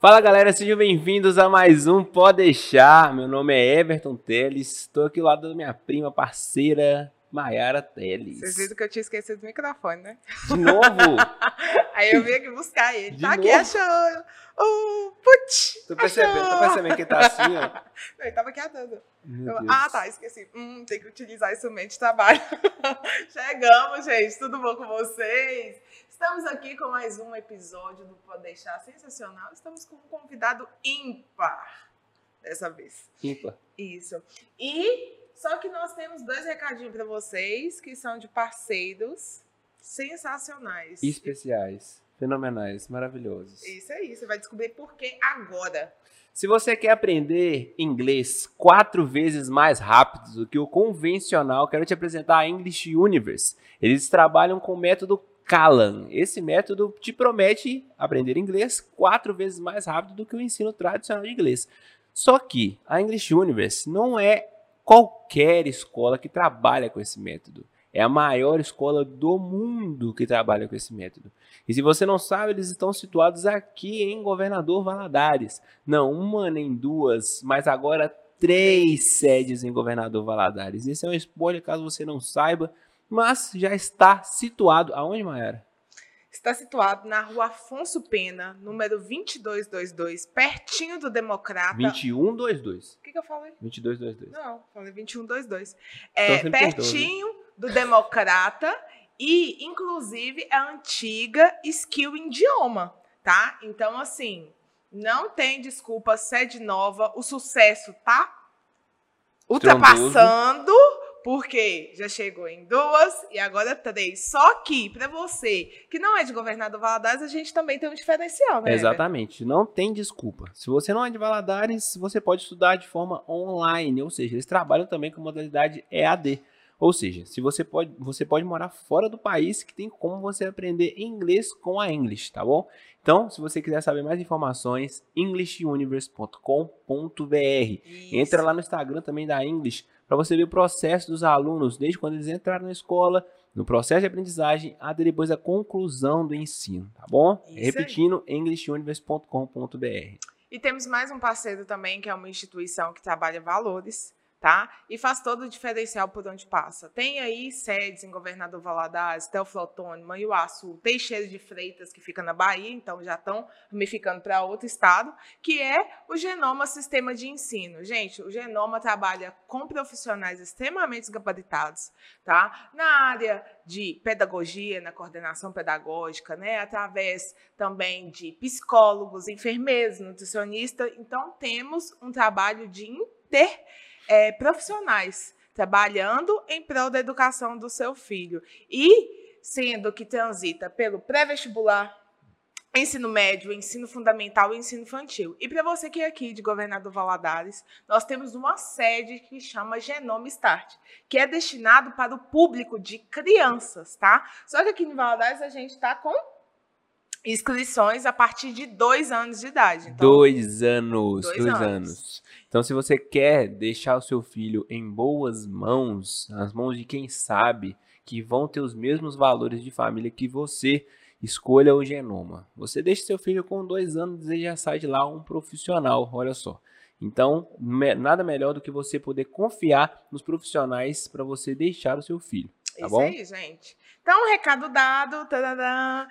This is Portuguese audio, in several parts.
Fala galera, sejam bem-vindos a mais um Pode Deixar. Meu nome é Everton Teles, estou aqui ao lado da minha prima, parceira, Maiara Teles. Vocês viram que eu tinha esquecido do microfone, né? De novo? Aí eu vim aqui buscar ele. De tá aqui, novo? achou. Oh, putz, Tô percebendo, tô achou. percebendo que tá assim, ó. Não, Ele tava aqui andando. Meu Eu- ah, tá, esqueci. Hum, tem que utilizar instrumento de trabalho. Chegamos, gente. Tudo bom com vocês? Estamos aqui com mais um episódio do Pode Deixar sensacional. Estamos com um convidado ímpar dessa vez. Ímpar. Isso. E só que nós temos dois recadinhos para vocês que são de parceiros sensacionais. Especiais, fenomenais, maravilhosos. Isso aí, você vai descobrir por que agora. Se você quer aprender inglês quatro vezes mais rápido do que o convencional, quero te apresentar a English Universe. Eles trabalham com o método Kalan. Esse método te promete aprender inglês quatro vezes mais rápido do que o ensino tradicional de inglês. Só que a English Universe não é qualquer escola que trabalha com esse método. É a maior escola do mundo que trabalha com esse método. E se você não sabe, eles estão situados aqui em Governador Valadares. Não uma nem duas, mas agora três sedes em Governador Valadares. Esse é um spoiler caso você não saiba, mas já está situado. Aonde, Maera? Está situado na rua Afonso Pena, número 2222, pertinho do Democrata. 2122. O que, que eu falei? 2222. Não, falei 2122. Então É, você me perdoa, pertinho do Democrata e, inclusive, é a antiga Skill Idioma, tá? Então, assim, não tem desculpa, sede nova, o sucesso tá ultrapassando, porque já chegou em duas e agora três. Só que, para você que não é de Governador Valadares, a gente também tem um diferencial, né? Exatamente, não tem desculpa. Se você não é de Valadares, você pode estudar de forma online, ou seja, eles trabalham também com modalidade EAD. Ou seja, se você pode, você pode morar fora do país, que tem como você aprender inglês com a English, tá bom? Então, se você quiser saber mais informações, englishuniverse.com.br. Entra lá no Instagram também da English para você ver o processo dos alunos, desde quando eles entraram na escola, no processo de aprendizagem, até depois da conclusão do ensino, tá bom? Isso. Repetindo, englishuniverse.com.br. E temos mais um parceiro também, que é uma instituição que trabalha valores, tá? E faz todo o diferencial por onde passa. Tem aí sedes em Governador Valadares, Teoflotone, Manhuaçu, Teixeira de Freitas, que fica na Bahia, então já estão ramificando para outro estado, que é o Genoma Sistema de Ensino. Gente, o Genoma trabalha com profissionais extremamente gabaritados, tá? Na área de pedagogia, na coordenação pedagógica, né? Através também de psicólogos, enfermeiros, nutricionistas. Então, temos um trabalho de inter eh, profissionais trabalhando em prol da educação do seu filho. E sendo que transita pelo pré-vestibular, ensino médio, ensino fundamental e ensino infantil. E para você que é aqui de Governador Valadares, nós temos uma sede que chama Genoma Start, que é destinado para o público de crianças, tá? Só que aqui em Valadares a gente está com inscrições a partir de dois anos de idade. Então, Dois anos, Dois dois, anos. anos. Então, se você quer deixar o seu filho em boas mãos, nas mãos de quem sabe que vão ter os mesmos valores de família que você, escolha o Genoma. Você deixa seu filho com dois anos e já sai de lá um profissional, olha só. Então, nada melhor do que você poder confiar nos profissionais para você deixar o seu filho. Tá isso bom? aí, gente. Então, recado dado. tadadã.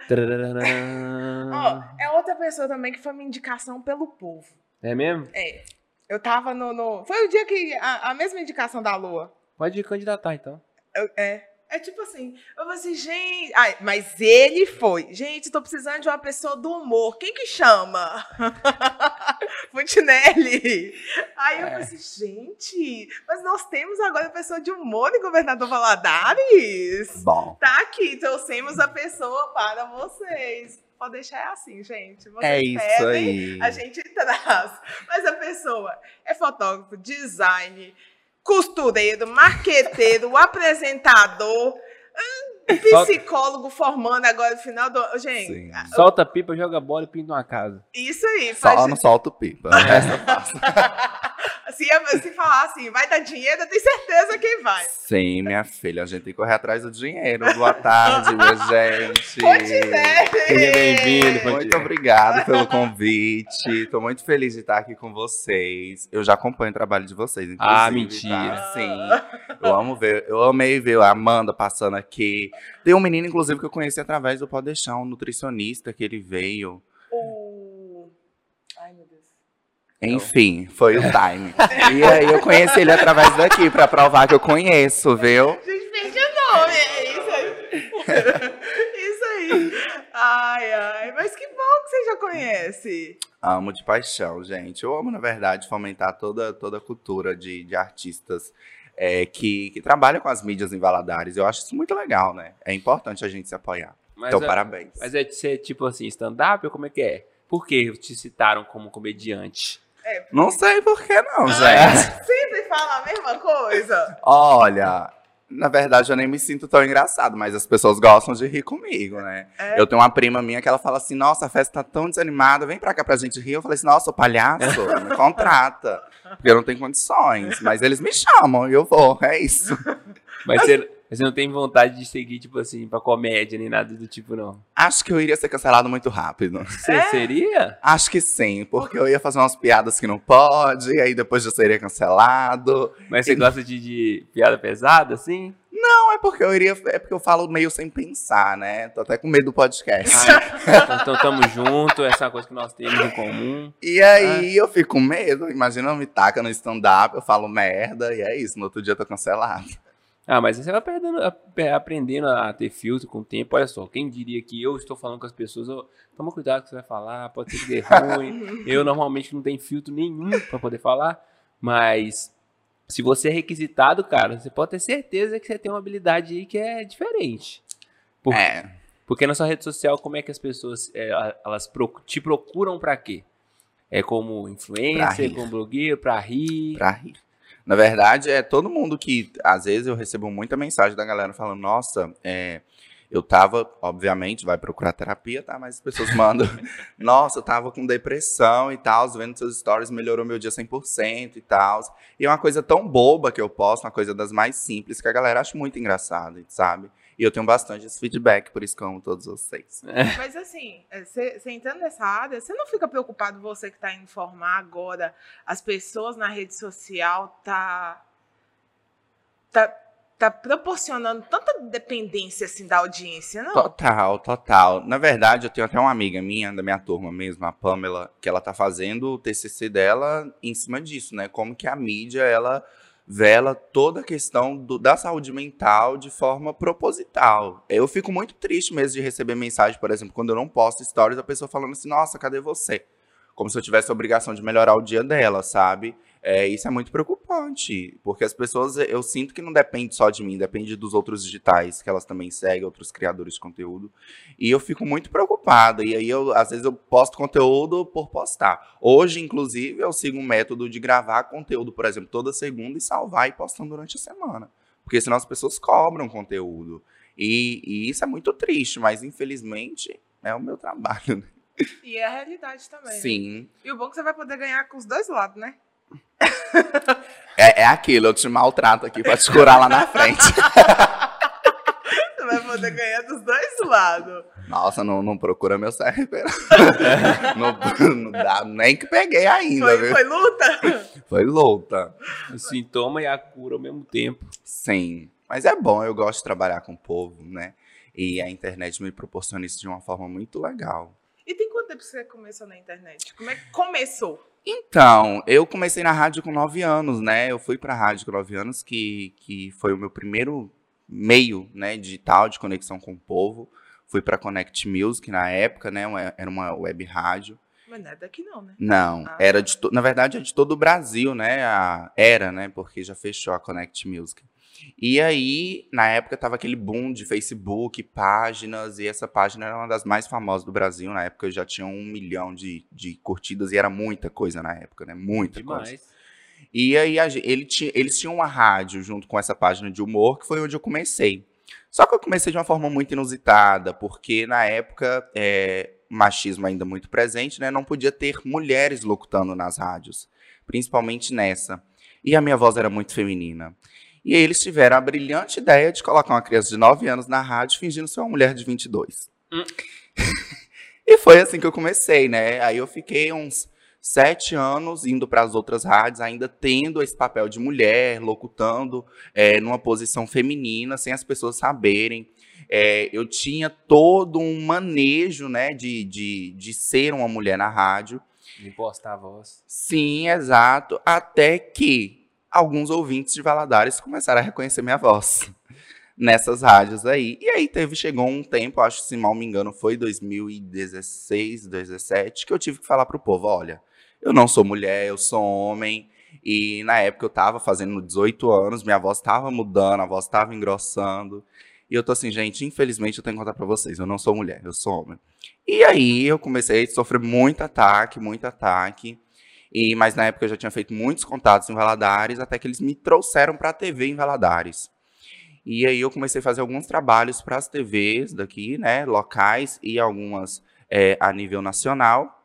Ó, é outra pessoa também que foi uma indicação pelo povo. É mesmo? É. Eu tava no. no- Foi o dia que. A, a mesma indicação da Lua. Pode candidatar, então. Eu- é. É tipo assim, eu falei assim, gente. Ai, mas ele foi. Gente, tô precisando de uma pessoa do humor. Quem que chama? Fontinelli. Aí eu É. falei assim, gente, mas nós temos agora pessoa de humor em Governador Valadares. Bom. Tá aqui, trouxemos a pessoa para vocês. Pode deixar é assim, gente. Vocês É isso pedem, aí. A gente traz. Mas a pessoa é fotógrafo, design, costureiro, marqueteiro, apresentador, hum, psicólogo formando agora no final do. Gente, Sim. Solta pipa, joga bola e pinta uma casa. isso aí, Só faz não solta o pipa. Resto eu faço. Se, se falar assim, vai dar dinheiro, eu tenho certeza que vai. Sim, minha filha, a gente tem que correr atrás do dinheiro. Boa tarde, minha gente. Seja bem-vindo, Muito obrigado pelo convite. Estou muito feliz de estar aqui com vocês. Eu já acompanho o trabalho de vocês, inclusive. Ah, mentira. Tá? Sim. Eu amo ver, eu amei ver a Amanda passando aqui. Tem um menino, inclusive, que eu conheci através do Pode Deixar, um nutricionista que ele veio. O... Ai, meu Deus. Enfim, foi o time. e aí eu conheci ele através daqui pra provar que eu conheço, viu? Gente, perdi o nome. É isso aí. isso aí. Ai, ai. Mas que bom que você já conhece. Amo de paixão, gente. Eu amo, na verdade, fomentar toda, toda a cultura de, de artistas é, que, que trabalham com as mídias em Valadares. Eu acho isso muito legal, né? É importante a gente se apoiar. Mas então, é- parabéns. Mas é de ser tipo assim, stand-up ou como é que é? Por que te citaram como comediante? É, Não sei por que não, Ah, gente. Sempre fala a mesma coisa. Olha, na verdade eu nem me sinto tão engraçado, mas as pessoas gostam de rir comigo, né? É. Eu tenho uma prima minha que ela fala assim: nossa, a festa tá tão desanimada, vem pra cá pra gente rir. Eu falei assim: nossa, sou palhaço, me contrata. Porque eu não tenho condições. Mas eles me chamam e eu vou, é isso. Mas você, você não tem vontade de seguir, tipo assim, pra comédia nem nada do tipo, não. Acho que eu iria ser cancelado muito rápido. Você É? seria? Acho que sim, porque eu ia fazer umas piadas que não pode, e aí depois eu seria cancelado. Mas você gosta de, de piada pesada, assim? Não, é porque eu iria. É porque eu falo meio sem pensar, né? Tô até com medo do podcast. Ah, então tamo junto, essa é uma coisa que nós temos em comum. E aí eu fico com medo. Imagina eu me taca no stand-up, eu falo merda, e é isso. No outro dia eu tô cancelado. Ah, mas você vai perdendo, aprendendo a ter filtro com o tempo. Olha só, quem diria que eu estou falando com as pessoas, ó, toma cuidado com o que você vai falar, pode ser que dê ruim. eu normalmente não tenho filtro nenhum pra poder falar, mas se você é requisitado, cara, você pode ter certeza que você tem uma habilidade aí que é diferente. Por- É. Porque na sua rede social, como é que as pessoas é, elas proc- te procuram pra quê? É como influencer, como blogueiro, pra rir. Pra rir. Na verdade, é todo mundo que. Às vezes eu recebo muita mensagem da galera falando: Nossa, é, eu tava, obviamente, vai procurar terapia, tá? Mas as pessoas mandam: Nossa, eu tava com depressão e tal, vendo seus stories, melhorou meu dia 100% e tal. E é uma coisa tão boba que eu posto, uma coisa das mais simples, que a galera acha muito engraçada, sabe? E eu tenho bastante esse feedback, por isso que eu amo todos vocês. Mas assim, é, você você entrando nessa área, você não fica preocupado, você que está indo formar agora, as pessoas na rede social tá, tá, tá proporcionando tanta dependência assim da audiência, não? Total, total. Na verdade, eu tenho até uma amiga minha, da minha turma mesmo, a Pamela, que ela tá fazendo o TCC dela em cima disso, né? Como que a mídia, ela vela toda a questão do- da saúde mental de forma proposital. Eu fico muito triste mesmo de receber mensagem, por exemplo, quando eu não posto stories, a pessoa falando assim, nossa, cadê você? Como se eu tivesse a obrigação de melhorar o dia dela, sabe? É, isso é muito preocupante, porque as pessoas, eu sinto que não depende só de mim, depende dos outros digitais, que elas também seguem, outros criadores de conteúdo. E eu fico muito preocupada. E aí, eu, às vezes, eu posto conteúdo por postar. Hoje, inclusive, eu sigo um método de gravar conteúdo, por exemplo, toda segunda e salvar e postando durante a semana. Porque senão as pessoas cobram conteúdo. E, e isso é muito triste, mas infelizmente é o meu trabalho. né? E é a realidade também. né? Sim. E o bom é que você vai poder ganhar com os dois lados, né? É, é aquilo, eu te maltrato aqui pra te curar lá na frente. Você vai poder ganhar dos dois lados. Nossa, não, não procura meu CRP. não, não dá nem que peguei ainda, Foi, viu? foi luta? Foi luta. O sintoma e a cura ao mesmo tempo. Sim. Mas é bom, eu gosto de trabalhar com o povo, né? E a internet me proporciona isso de uma forma muito legal. E tem quanto tempo que você começou na internet? Como é que começou? Então, eu comecei na rádio com 9 anos, né? Eu fui pra rádio com 9 anos, que, que foi o meu primeiro meio né, digital de conexão com o povo. Fui pra Connect Music na época, né? Era uma web rádio. Mas não é daqui não, né? Não, Ah. era de to- na verdade é de todo o Brasil, né? A- era, né? Porque já fechou a Connect Music. E aí, na época, tava aquele boom de Facebook, páginas, e essa página era uma das mais famosas do Brasil. Na época já tinha um milhão de, de curtidas e era muita coisa na época, né? Muita coisa. Demais. E aí ele tinha, eles tinham uma rádio junto com essa página de humor, que foi onde eu comecei. Só que eu comecei de uma forma muito inusitada, porque na época, é, machismo ainda muito presente, né? Não podia ter mulheres locutando nas rádios. principalmente nessa. E a minha voz era muito feminina. E eles tiveram a brilhante ideia de colocar uma criança de 9 anos na rádio fingindo ser uma mulher de 22. Hum. e foi assim que eu comecei, né? Aí eu fiquei uns sete anos indo para as outras rádios, ainda tendo esse papel de mulher, locutando é, numa posição feminina, sem as pessoas saberem. É, eu tinha todo um manejo né, de, de, de ser uma mulher na rádio. De impostar a voz. Sim, exato. Até que alguns ouvintes de Valadares começaram a reconhecer minha voz nessas rádios aí. E aí teve, chegou um tempo, acho se mal me engano, foi 2016, 2017, que eu tive que falar pro povo, olha, eu não sou mulher, eu sou homem. E na época eu tava fazendo 18 anos, minha voz tava mudando, a voz tava engrossando. E eu tô assim, gente, infelizmente eu tenho que contar pra vocês, eu não sou mulher, eu sou homem. E aí eu comecei a sofrer muito ataque, muito ataque. E, mas na época eu já tinha feito muitos contatos em Valadares, até que eles me trouxeram para a TV em Valadares. E aí eu comecei a fazer alguns trabalhos para as TVs daqui, né, locais e algumas é, a nível nacional.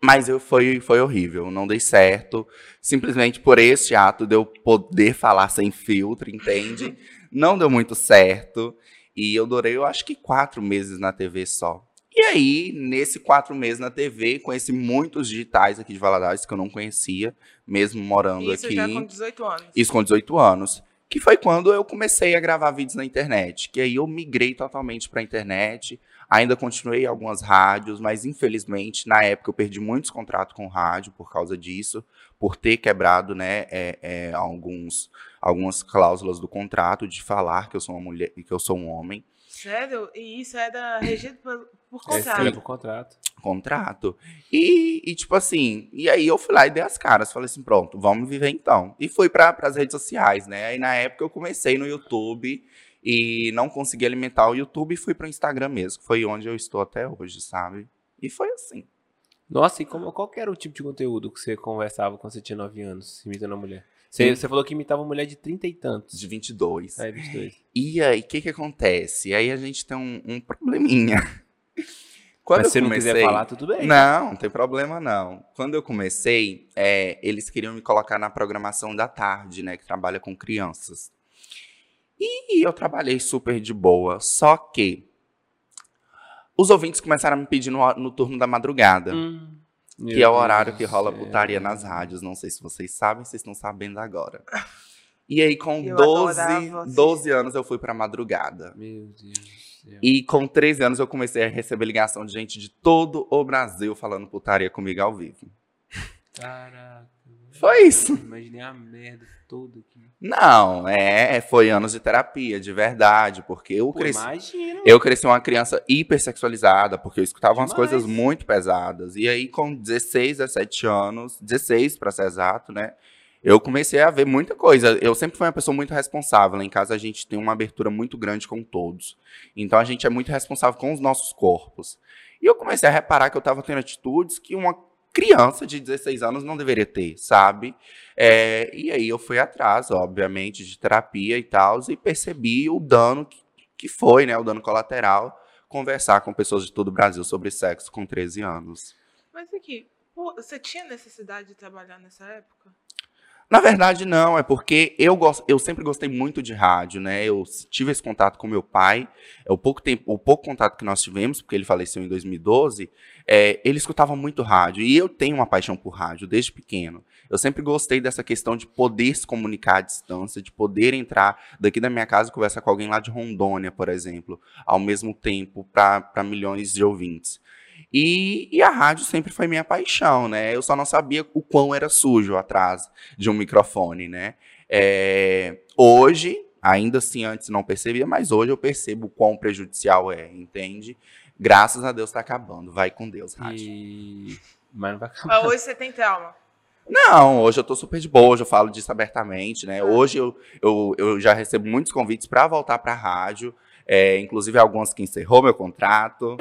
Mas eu, foi, foi horrível, não dei certo. Simplesmente por esse ato de eu poder falar sem filtro, entende? Não deu muito certo. E eu durei, eu acho que quatro meses na TV só. E aí, nesse quatro meses na TV, conheci muitos digitais aqui de Valadares que eu não conhecia, mesmo morando Isso aqui. já com 18 anos. Isso com 18 anos. Que foi quando eu comecei a gravar vídeos na internet. Que aí eu migrei totalmente para a internet. Ainda continuei algumas rádios, mas infelizmente, na época, eu perdi muitos contratos com rádio por causa disso, por ter quebrado né, é, é, alguns, algumas cláusulas do contrato de falar que eu sou uma mulher e que eu sou um homem. Sério? E isso é da regido por, por É, contrato. foi pro contrato. Contrato. E, e, tipo assim, e aí eu fui lá e dei as caras. Falei assim, pronto, vamos viver então. E fui para as redes sociais, né? Aí na época eu comecei no YouTube e não consegui alimentar o YouTube e fui pro Instagram mesmo. Foi onde eu estou até hoje, sabe? E foi assim. Nossa, e como, qual que era o tipo de conteúdo que você conversava quando você tinha 9 anos, imitando a mulher? Você, Hum. você falou que imitava uma mulher de 30 e tantos. De 22. Aí, 22. E aí, o que que acontece? Aí a gente tem um, um probleminha. Quando Mas eu se você não comecei- quiser falar, tudo bem. Não, não tem problema não. Quando eu comecei, é, eles queriam me colocar na programação da tarde, né? Que trabalha com crianças. E eu trabalhei super de boa. Só que os ouvintes começaram a me pedir no, no turno da madrugada. Hum, que é o horário Deus que rola céu. putaria nas rádios. Não sei se vocês sabem, vocês estão sabendo agora. E aí, com Eu 12, adorava assistir. 12 anos, eu fui pra madrugada. Meu Deus. E com 13 anos eu comecei a receber ligação de gente de todo o Brasil falando putaria comigo ao vivo. Caraca. Foi isso. Imaginei a merda toda aqui. Não, é, foi anos de terapia, de verdade, porque eu Pô, cresci. imagina. Eu cresci uma criança hipersexualizada, porque eu escutava umas Demais. coisas muito pesadas. E aí, com 16, 17 anos, 16 para ser exato, né? Eu comecei a ver muita coisa. Eu sempre fui uma pessoa muito responsável. Em casa a gente tem uma abertura muito grande com todos. Então a gente é muito responsável com os nossos corpos. E eu comecei a reparar que eu estava tendo atitudes que uma criança de 16 anos não deveria ter, sabe? É, e aí eu fui atrás, obviamente, de terapia e tal, e percebi o dano que, que foi, né? O dano colateral. Conversar com pessoas de todo o Brasil sobre sexo com 13 anos. Mas aqui, você tinha necessidade de trabalhar nessa época? Na verdade, não, é porque eu, gosto, eu sempre gostei muito de rádio, né? Eu tive esse contato com meu pai, é o pouco tempo, o pouco contato que nós tivemos, porque ele faleceu em 2012, é, ele escutava muito rádio. E eu tenho uma paixão por rádio desde pequeno. Eu sempre gostei dessa questão de poder se comunicar à distância, de poder entrar daqui da minha casa e conversar com alguém lá de Rondônia, por exemplo, ao mesmo tempo, para milhões de ouvintes. E, e a rádio sempre foi minha paixão, né? Eu só não sabia o quão era sujo atrás de um microfone, né? É, hoje, ainda assim, antes não percebia, mas hoje eu percebo o quão prejudicial é, entende? Graças a Deus tá acabando. Vai com Deus, rádio. E... Mas não vai acabar. Ah, hoje você tem trauma. Não, hoje eu tô super de boa, hoje eu falo disso abertamente, né? Hoje eu, eu, eu já recebo muitos convites para voltar pra rádio, é, inclusive alguns que encerrou meu contrato.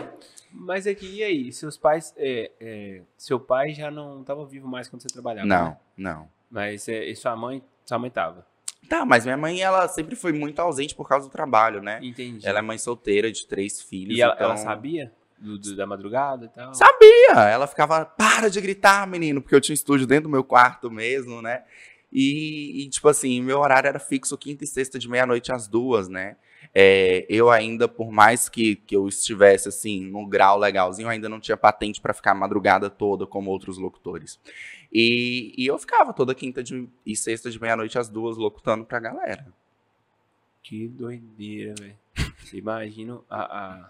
Mas aqui, e aí? Seus pais. é, é, seu pai já não estava vivo mais quando você trabalhava? Não, né? não. Mas é, e sua mãe. Sua mãe tava. Tá, mas minha mãe, ela sempre foi muito ausente por causa do trabalho, né? Entendi. Ela é mãe solteira de três filhos. e ela, então... ela sabia? do- do- da madrugada e tal? Sabia! Ela ficava, para de gritar, menino, porque eu tinha um estúdio dentro do meu quarto mesmo, né? E, e, tipo assim, meu horário era fixo quinta e sexta de meia-noite às duas, né? É, eu ainda, por mais que, que eu estivesse assim, no grau legalzinho, eu ainda não tinha patente para ficar a madrugada toda como outros locutores. E, e eu ficava toda quinta de- e sexta de meia-noite às duas locutando pra galera. Que doideira, velho. Você imagina a, a,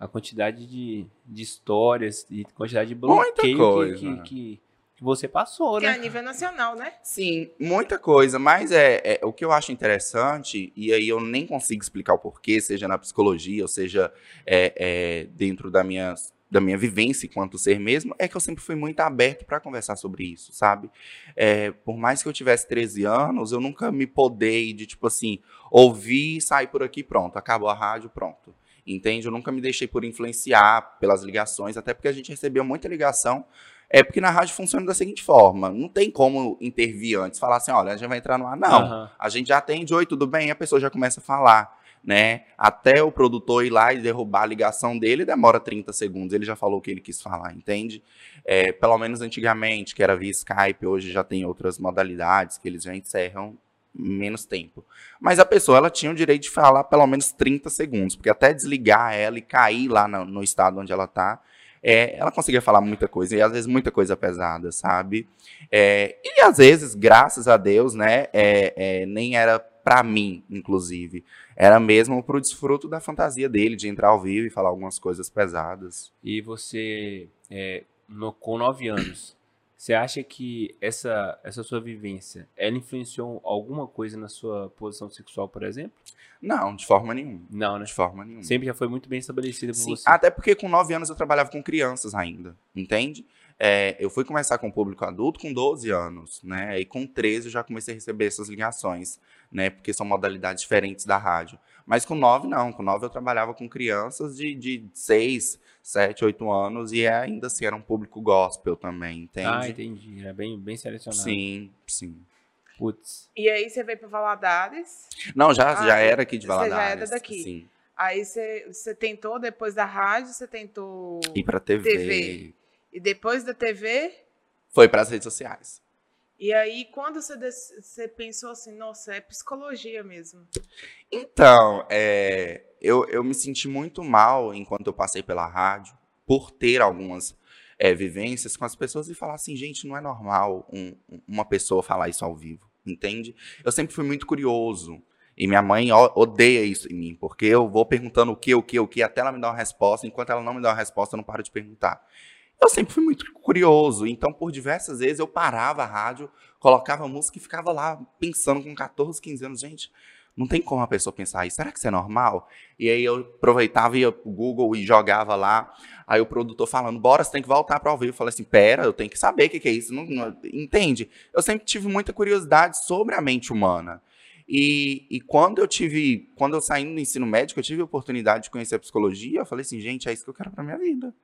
a quantidade de, de histórias e quantidade de bloqueio que- que, que, que você passou, Que é a né? nível nacional, né? Sim, muita coisa, mas é, é- o que eu acho interessante, e aí eu nem consigo explicar o porquê, seja na psicologia, ou seja é, é, dentro da minha, da minha vivência enquanto ser mesmo, é que eu sempre fui muito aberto para conversar sobre isso, sabe? É, por mais que eu tivesse 13 anos, eu nunca me podei de, tipo assim, ouvir, sair por aqui, pronto, acabou a rádio, pronto. Entende? Eu nunca me deixei por influenciar pelas ligações, até porque a gente recebeu muita ligação é porque na rádio funciona da seguinte forma: não tem como intervir antes, falar assim, olha, a gente vai entrar no ar. Não. Aham. A gente já atende, oi, tudo bem? E a pessoa já começa a falar, né? Até o produtor ir lá e derrubar a ligação dele demora 30 segundos. Ele já falou o que ele quis falar, entende? É, pelo menos antigamente, que era via Skype, hoje já tem outras modalidades que eles já encerram menos tempo. Mas a pessoa, ela tinha o direito de falar pelo menos 30 segundos, porque até desligar ela e cair lá no, no estado onde ela tá, é, ela conseguia falar muita coisa, e às vezes muita coisa pesada, sabe? É, e às vezes, graças a Deus, né, é, é, nem era pra mim, inclusive. Era mesmo pro desfruto da fantasia dele, de entrar ao vivo e falar algumas coisas pesadas. E você, é, no- com nove anos, você acha que essa, essa sua vivência, ela influenciou alguma coisa na sua posição sexual, por exemplo? Não, de forma nenhuma. Não, né? De forma nenhuma. Sempre já foi muito bem estabelecida por Sim, você. até porque com 9 anos eu trabalhava com crianças ainda, entende? É, eu fui começar com o público adulto com 12 anos, né? E com 13 eu já comecei a receber essas ligações, né? Porque são modalidades diferentes da rádio. Mas com 9 não, com 9 eu trabalhava com crianças de, de 6, 7, 8 anos e ainda assim era um público gospel também, entende? Ah, entendi. Era bem, bem selecionado. sim, sim. Putz. E aí você veio para Valadares. Não, já, Ah, já era aqui de você já era Valadares. daqui. Sim. Aí você, você tentou, depois da rádio, você tentou. E pra TV. TV. E depois da TV. Foi pras redes sociais. E aí, quando você, você pensou assim, nossa, é psicologia mesmo. Então, é, eu, eu me senti muito mal enquanto eu passei pela rádio, por ter algumas é, vivências com as pessoas e falar assim, gente, não é normal um- uma pessoa falar isso ao vivo, entende? Eu sempre fui muito curioso. E minha mãe odeia isso em mim, porque eu vou perguntando o que, o que, o que, até ela me dar uma resposta. Enquanto ela não me dá uma resposta, eu não paro de perguntar. Eu sempre fui muito curioso, então por diversas vezes eu parava a rádio, colocava música e ficava lá pensando com 14, 15 anos, gente, não tem como a pessoa pensar isso, será que isso é normal? E aí eu aproveitava, ia pro Google e jogava lá, aí o produtor falando, bora, você tem que voltar para vivo. Eu falei assim, pera, eu tenho que saber o que, que é isso, não, não- entende? Eu sempre tive muita curiosidade sobre a mente humana. E, e quando eu tive, quando eu saí do ensino médico, eu tive a oportunidade de conhecer a psicologia, eu falei assim, gente, é isso que eu quero para minha vida.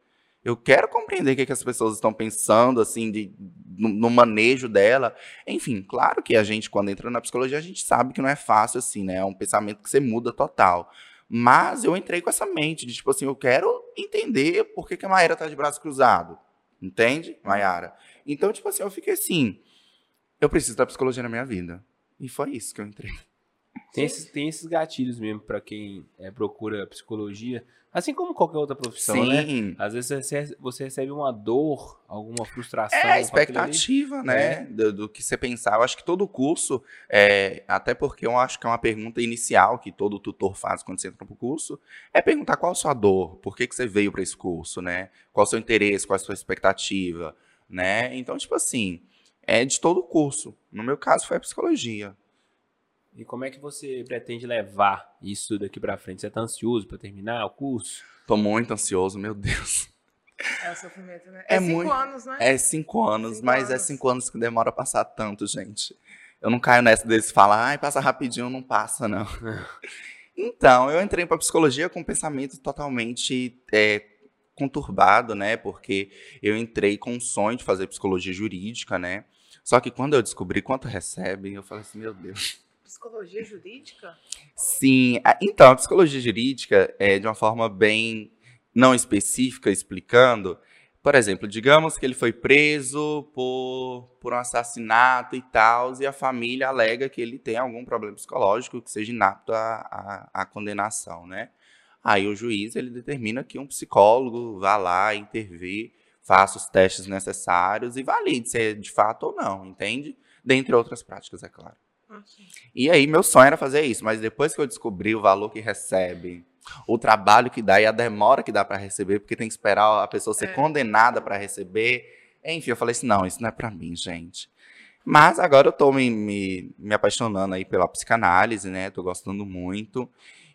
Eu quero compreender o que, que as pessoas estão pensando, assim, de, no, no manejo dela. Enfim, claro que a gente, quando entra na psicologia, a gente sabe que não é fácil, assim, né? É um pensamento que você muda total. Mas eu entrei com essa mente de, tipo assim, eu quero entender por que, que a Maíra tá de braço cruzado. Entende, Mayara? Então, tipo assim, eu fiquei assim, eu preciso da psicologia na minha vida. E foi isso que eu entrei. Tem esses, tem esses gatilhos mesmo pra quem é, procura psicologia, assim como qualquer outra profissão, né? Sim. Às vezes você, recebe uma dor, alguma frustração. É a expectativa, né? Do, do que você pensar. Eu acho que todo curso, é, até porque eu acho que é uma pergunta inicial que todo tutor faz quando você entra pro curso, é perguntar qual a sua dor, por que, que você veio para esse curso, né? Qual o seu interesse, qual a sua expectativa, né? Então, tipo assim, é de todo o curso. No meu caso, foi a psicologia. E como é que você pretende levar isso daqui pra frente? Você tá ansioso pra terminar o curso? Tô muito ansioso, meu Deus. É o sofrimento, né? É É, cinco muito- anos, né? É cinco anos, Cinco mas é anos. cinco anos que demora a passar tanto, gente. Eu não caio nessa desse falar, ai, passa rapidinho, não passa, não. então, eu entrei para psicologia com um pensamento totalmente é, conturbado, né? Porque eu entrei com um sonho de fazer psicologia jurídica, né? Só que quando eu descobri quanto recebe, eu falei assim, meu Deus. Psicologia jurídica? Sim, então, a psicologia jurídica é de uma forma bem não específica explicando, por exemplo, digamos que ele foi preso por, por um assassinato e tal, e a família alega que ele tem algum problema psicológico que seja inapto à, à, à condenação, né? Aí o juiz ele determina que um psicólogo vá lá intervir, faça os testes necessários e valide se é de fato ou não, entende? Dentre outras práticas, é claro. Okay. E aí meu sonho era fazer isso, mas depois que eu descobri o valor que recebe, o trabalho que dá e a demora que dá para receber, porque tem que esperar a pessoa ser é. condenada para receber. Enfim, eu falei assim: não, isso não é para mim, gente. Mas agora eu tô me, me, me, apaixonando aí pela psicanálise, né? Tô gostando muito.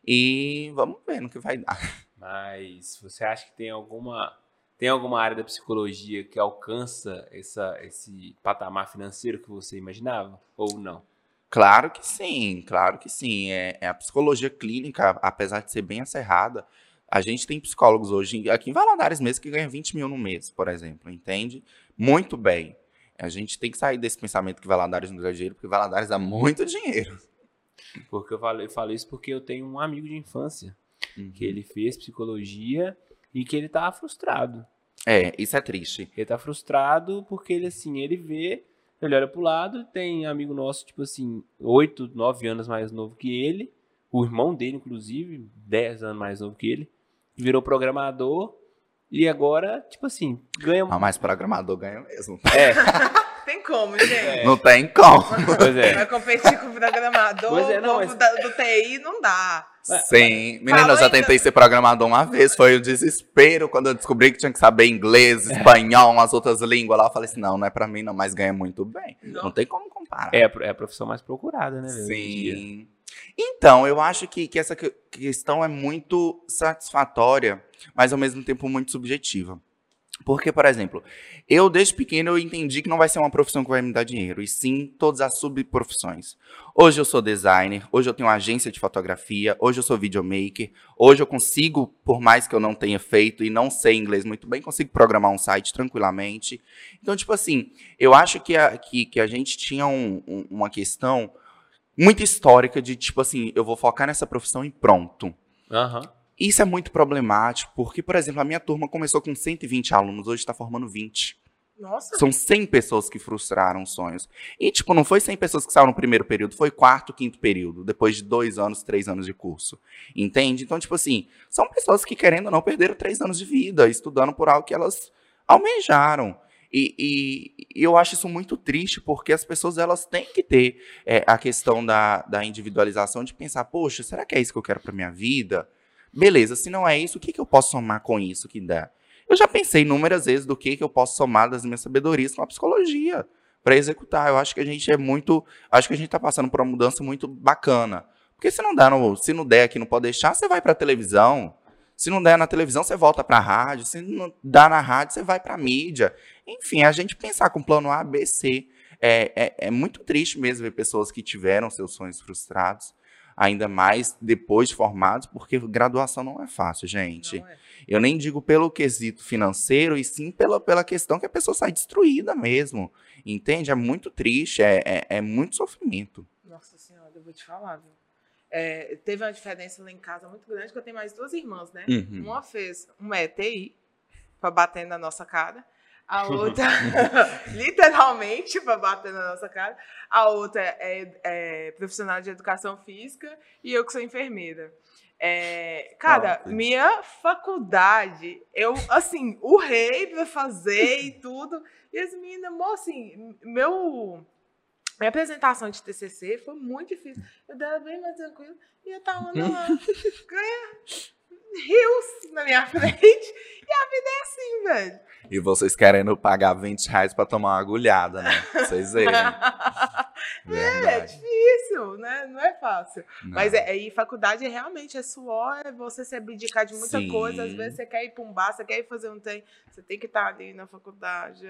E vamos ver no que vai dar. Mas você acha que tem alguma tem alguma área da psicologia que alcança essa, esse patamar financeiro que você imaginava? Ou não? Claro que sim, claro que sim. É, é, a psicologia clínica, apesar de ser bem acerrada, a gente tem psicólogos hoje, aqui em Valadares mesmo, que ganham 20 mil no mês, por exemplo, entende? Muito bem. A gente tem que sair desse pensamento que Valadares não dá dinheiro, porque Valadares dá muito dinheiro. Porque eu falei, falei isso porque eu tenho um amigo de infância uhum. que ele fez psicologia e que ele tava frustrado. É, isso é triste. Ele tá frustrado porque ele, assim, ele vê ele olha pro lado, tem amigo nosso, tipo assim, 8, 9 anos mais novo que ele. O irmão dele, inclusive, 10 anos mais novo que ele. Virou programador. E agora, tipo assim, ganha. Ah, mas programador ganha mesmo. É. tem como, gente. É. Não tem como. Pois é. Vai competir com o programador, pois é, não, mas... do TI não dá. Sim. Menina, eu já tentei ser programador uma vez. Foi o desespero quando eu descobri que tinha que saber inglês, espanhol, umas outras línguas lá. Eu falei assim: não, não é pra mim, não, mas ganha muito bem. Não, não tem como comparar. É, é a profissão mais procurada, né? Sim. Então, eu acho que, que essa questão é muito satisfatória, mas ao mesmo tempo muito subjetiva. Porque, por exemplo, eu desde pequeno eu entendi que não vai ser uma profissão que vai me dar dinheiro, e sim todas as subprofissões. Hoje eu sou designer, hoje eu tenho uma agência de fotografia, hoje eu sou videomaker, hoje eu consigo, por mais que eu não tenha feito e não sei inglês muito bem, consigo programar um site tranquilamente. Então, tipo assim, eu acho que a, que, que a gente tinha um, um, uma questão muito histórica de, tipo assim, eu vou focar nessa profissão e pronto. Aham. Uhum. Isso é muito problemático, porque, por exemplo, a minha turma começou com 120 alunos, hoje está formando 20. Nossa. São 100 pessoas que frustraram sonhos. E, tipo, não foi 100 pessoas que saíram no primeiro período, foi quarto, quinto período, depois de dois anos, três anos de curso. Entende? Então, tipo assim, são pessoas que, querendo ou não, perderam três anos de vida estudando por algo que elas almejaram. E, e, e, eu acho isso muito triste, porque as pessoas elas têm que ter é, a questão da, da individualização de pensar, poxa, será que é isso que eu quero para minha vida? Beleza, se não é isso, o que, que eu posso somar com isso que dá? Eu já pensei inúmeras vezes do que, que eu posso somar das minhas sabedorias com a psicologia para executar. Eu acho que a gente é muito. Acho que a gente está passando por uma mudança muito bacana. Porque se não dá, no, se não der aqui, não pode deixar, você vai para a televisão. Se não der na televisão, você volta para a rádio. Se não dá na rádio, você vai para a mídia. Enfim, a gente pensar com plano A, B, C. É, é, é muito triste mesmo ver pessoas que tiveram seus sonhos frustrados ainda mais depois de formados, porque graduação não é fácil, gente. É. Eu nem digo pelo quesito financeiro, e sim pela, pela questão que a pessoa sai destruída mesmo. Entende? É muito triste, é, é, é muito sofrimento. Nossa Senhora, eu vou te falar, viu? É, teve uma diferença lá em casa muito grande, que eu tenho mais duas irmãs, né? Uhum. Uma fez um ETI, para bater na nossa cara, a outra, literalmente, para bater na nossa cara. A outra é, é, profissional de educação física e eu que sou enfermeira. É, cara, minha faculdade, eu, assim, urrei para fazer e tudo. E as meninas, assim, meu. Minha apresentação de TCC foi muito difícil. Eu dava bem mais tranquilo e eu tava lá, ganha rios na minha frente. E a vida é assim, velho. E vocês querendo pagar 20 reais pra tomar uma agulhada, né? Vocês verem. é, é difícil, né? Não é fácil. Não. Mas é, e faculdade realmente é suor, é você se abdicar de muita Sim. coisa. Às vezes você quer ir pra um bar, você quer ir fazer um trem, você tem que estar ali na faculdade.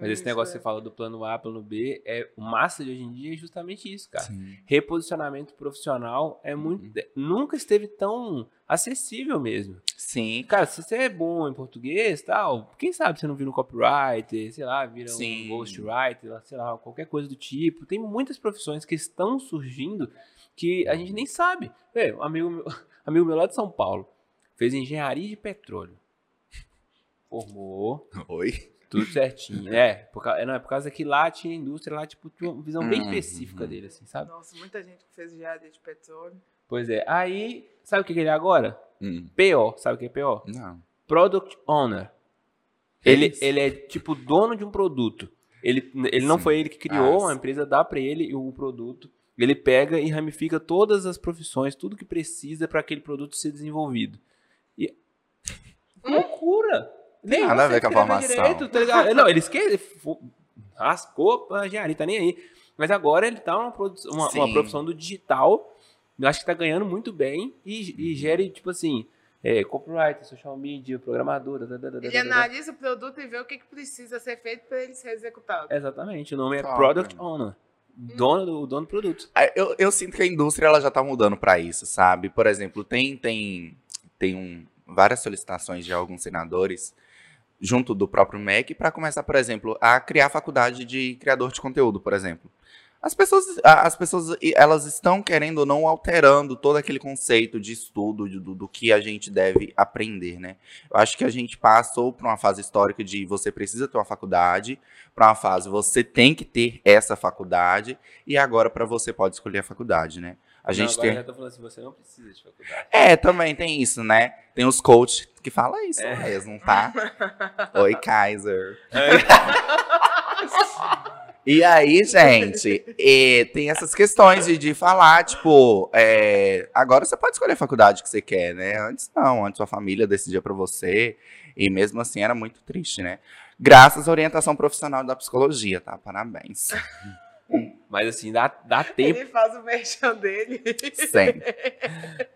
Mas esse negócio que você fala do plano A, plano B, é o massa de hoje em dia é justamente isso, cara. Sim. Reposicionamento profissional é muito. Uhum. Nunca esteve tão acessível mesmo. Sim. Cara, se você é bom em português tal, quem sabe você não vira um copywriter, sei lá, vira Sim. um ghostwriter, sei lá, qualquer coisa do tipo. Tem muitas profissões que estão surgindo que a gente nem sabe. É, um amigo meu, amigo meu lá de São Paulo fez engenharia de petróleo. Formou. Oi? Tudo certinho. é, por, causa- não, é por causa que lá tinha indústria, lá, tipo, tinha uma visão bem Uhum. específica dele, assim, sabe? Nossa, muita gente que fez engenharia de petróleo. Pois é. Aí, sabe o que que ele é agora? Hum, PO. Sabe o que é PO? não. Product Owner. Ele, isso? ele é tipo dono de um produto. Ele, ele não foi ele que criou, Ah, a empresa dá pra ele o produto. Ele pega e ramifica todas as profissões, tudo que precisa para aquele produto ser desenvolvido. E loucura! Nem Hum? nada a ver com a formação. direito, tá ligado? Não, ele esquece, rascou pra engenharia, tá nem aí. Mas agora ele tá uma, uma Sim. profissão do digital, eu acho que tá ganhando muito bem e, e gere, tipo assim, é, copywriter, social media, programadora. da, da, da, da, Ele da, da. analisa o produto e vê o que, que precisa ser feito para ele ser executado. Exatamente, o nome é Top. Product Owner. Dono do, dono do produto. Ah, Eu, eu sinto que a indústria ela já tá mudando para isso, sabe? Por exemplo, tem tem tem um, várias solicitações de alguns senadores junto do próprio MEC para começar, por exemplo, a criar faculdade de criador de conteúdo, por exemplo. As pessoas, as pessoas elas estão querendo ou não alterando todo aquele conceito de estudo do, do que a gente deve aprender, né? Eu acho que a gente passou por uma fase histórica de você precisa ter uma faculdade, para uma fase você tem que ter essa faculdade e agora para você pode escolher a faculdade, né? A Não, gente tem já tô falando assim, você não precisa de faculdade. é, também tem isso, né? Tem os coaches que falam isso É. mesmo, tá? Oi, Kaiser. E aí, gente, e tem essas questões de, de falar, tipo, é, agora você pode escolher a faculdade que você quer, né? Antes não, antes sua família decidia pra você. E mesmo assim era muito triste, né? Graças à orientação profissional da psicologia, tá? Parabéns. Mas assim, dá, dá tempo, Ele faz o merchan dele. Sempre.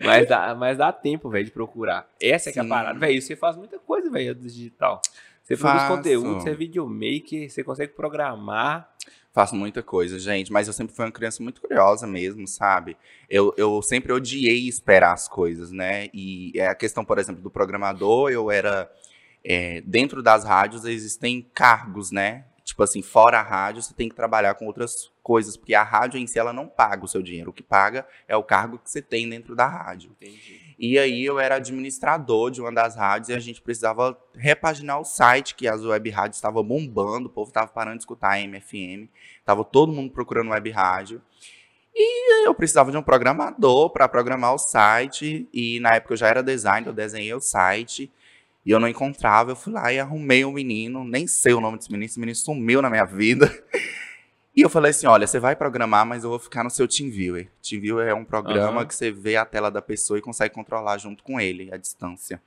mas dá, mas dá tempo, velho, de procurar. Essa é que é a Sim. parada. Velho, você faz muita coisa, velho, do digital. Você produz Faço. conteúdo, você é videomaker, você consegue programar. Faço muita coisa, gente, mas eu sempre fui uma criança muito curiosa mesmo, sabe? Eu, eu sempre odiei esperar as coisas, né? E é a questão, por exemplo, do programador, eu era. é, dentro das rádios existem cargos, né? Tipo assim, fora a rádio, você tem que trabalhar com outras coisas, porque a rádio em si ela não paga o seu dinheiro. O que paga é o cargo que você tem dentro da rádio. Entendi. E aí eu era administrador de uma das rádios e a gente precisava repaginar o site, que as web rádios estavam bombando, o povo estava parando de escutar a MFM, tava todo mundo procurando web rádio. E eu precisava de um programador para programar o site, e na época eu já era designer, eu desenhei o site, e eu não encontrava, eu fui lá e arrumei um menino, nem sei o nome desse menino, esse menino sumiu na minha vida. E eu falei assim, olha, você vai programar, mas eu vou ficar no seu TeamViewer. TeamViewer é um programa Aham. que você vê a tela da pessoa e consegue controlar junto com ele, a distância.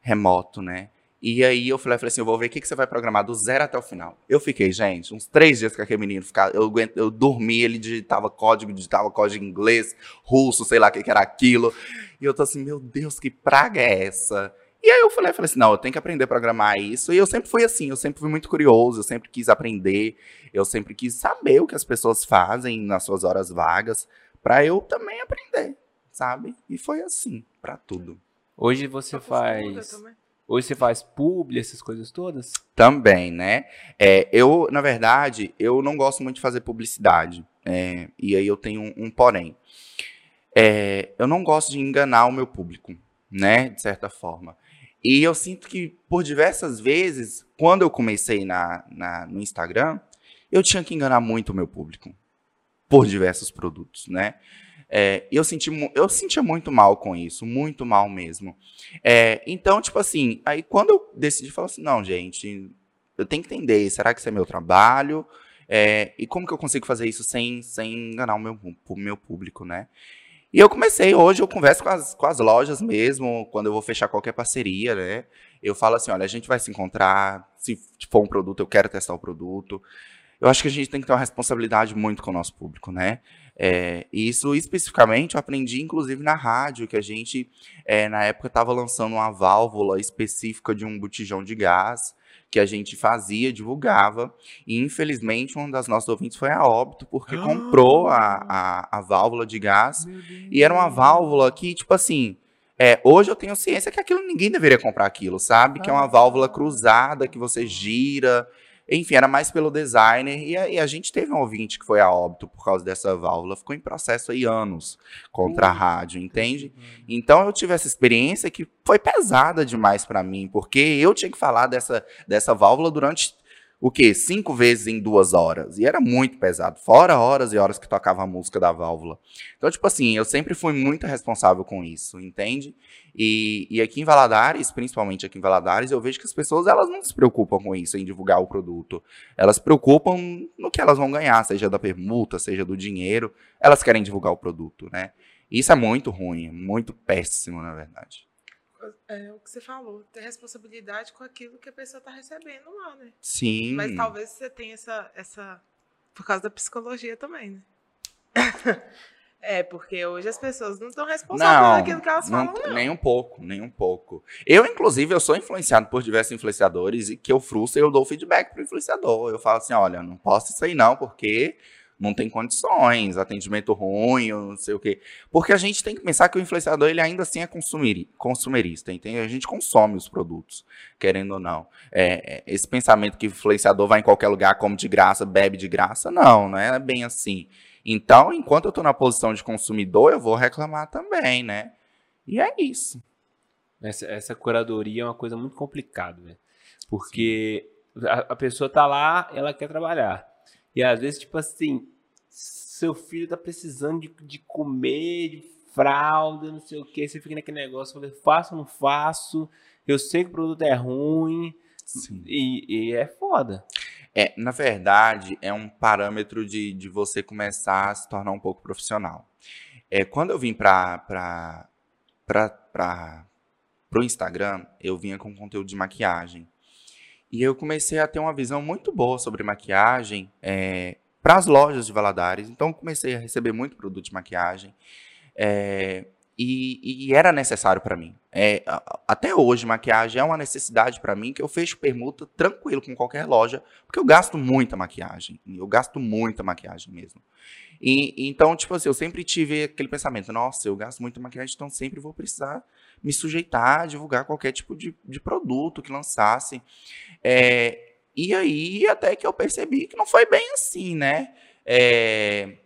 Remoto, né? E aí eu falei, falei assim, eu vou ver o que, que você vai programar do zero até o final. Eu fiquei, gente, uns três dias com aquele menino. Ficava, eu, aguento- eu dormi, ele digitava código, digitava código em inglês, russo, sei lá o que, que era aquilo. E eu tô assim, meu Deus, que praga é essa? E aí eu falei, falei assim, não, eu tenho que aprender a programar isso. E eu sempre fui assim, eu sempre fui muito curioso, eu sempre quis aprender, eu sempre quis saber o que as pessoas fazem nas suas horas vagas, pra eu também aprender, sabe? E foi assim, pra tudo. Hoje você faz. Hoje você faz publi, essas coisas todas? Também, né? É, eu, na verdade, eu não gosto muito de fazer publicidade. é, e aí eu tenho um, um porém. É, eu não gosto de enganar o meu público, né? De certa forma. E eu sinto que, por diversas vezes, quando eu comecei na, na- no Instagram, eu tinha que enganar muito o meu público. Por diversos produtos, né? É, eu, senti, eu sentia muito mal com isso, muito mal mesmo. É, então, tipo assim, aí quando eu decidi falar assim, não, gente, eu tenho que entender, será que isso é meu trabalho? É, e como que eu consigo fazer isso sem, sem enganar o meu, o meu público, né? E eu comecei, hoje eu converso com as, com as lojas mesmo, quando eu vou fechar qualquer parceria, né? Eu falo assim, olha, a gente vai se encontrar, se for um produto, eu quero testar o produto. Eu acho que a gente tem que ter uma responsabilidade muito com o nosso público, né? É, isso especificamente eu aprendi, inclusive, na rádio, que a gente, é, na época, estava lançando uma válvula específica de um botijão de gás que a gente fazia, divulgava. E, infelizmente, uma das nossas ouvintes foi a óbito, porque comprou a, a, a válvula de gás. E era uma válvula que, tipo assim, é, hoje eu tenho ciência que aquilo ninguém deveria comprar aquilo, sabe? Que é uma válvula cruzada que você gira. Enfim, era mais pelo designer. E a, e a, gente teve um ouvinte que foi a óbito por causa dessa válvula. Ficou em processo aí anos contra a rádio, entende? Então eu tive essa experiência que foi pesada demais para mim, porque eu tinha que falar dessa, dessa válvula durante o quê? Cinco vezes em duas horas. E era muito pesado. Fora horas e horas que tocava a música da válvula. Então, tipo assim, eu sempre fui muito responsável com isso, entende? E, e aqui em Valadares, principalmente aqui em Valadares, eu vejo que as pessoas elas não se preocupam com isso, em divulgar o produto. Elas se preocupam no que elas vão ganhar, seja da permuta, seja do dinheiro. Elas querem divulgar o produto, né? Isso é muito ruim, muito péssimo, na verdade é o que você falou, ter responsabilidade com aquilo que a pessoa está recebendo lá, né? Sim. Mas talvez você tenha essa, essa. Por causa da psicologia também, né? é, porque hoje as pessoas não estão responsáveis por aquilo que elas não, falam, não. Nem um pouco, nem um pouco. Eu, inclusive, eu sou influenciado por diversos influenciadores e que eu frustro e eu dou feedback pro influenciador. Eu falo assim, olha, não posso isso aí não, porque não tem condições, atendimento ruim, não sei o quê. Porque a gente tem que pensar que o influenciador, ele ainda assim é consumerista, entende? A gente consome os produtos, querendo ou não. É, é, esse pensamento que o influenciador vai em qualquer lugar, come de graça, bebe de graça, não, não é bem assim. Então, enquanto eu estou na posição de consumidor, eu vou reclamar também, né? E é isso. Essa, essa curadoria é uma coisa muito complicada, né? Porque a, a pessoa tá lá, ela quer trabalhar. E às vezes, tipo assim, seu filho tá precisando de, de comer, de fralda, não sei o que, você fica naquele negócio, falei, faço ou não faço, eu sei que o produto é ruim, e, e, é foda. É, na verdade, é um parâmetro de, de você começar a se tornar um pouco profissional. É, quando eu vim para o Instagram, eu vinha com conteúdo de maquiagem. E eu comecei a ter uma visão muito boa sobre maquiagem é, para as lojas de Valadares. Então, comecei a receber muito produto de maquiagem. É, e, e, era necessário para mim. É, até hoje, maquiagem é uma necessidade para mim que eu fecho permuta tranquilo com qualquer loja, porque eu gasto muita maquiagem. Eu gasto muita maquiagem mesmo. E, então, tipo assim, eu sempre tive aquele pensamento: nossa, eu gasto muita maquiagem, então sempre vou precisar me sujeitar a divulgar qualquer tipo de, de produto que lançasse. É, e aí, até que eu percebi que não foi bem assim, né? É,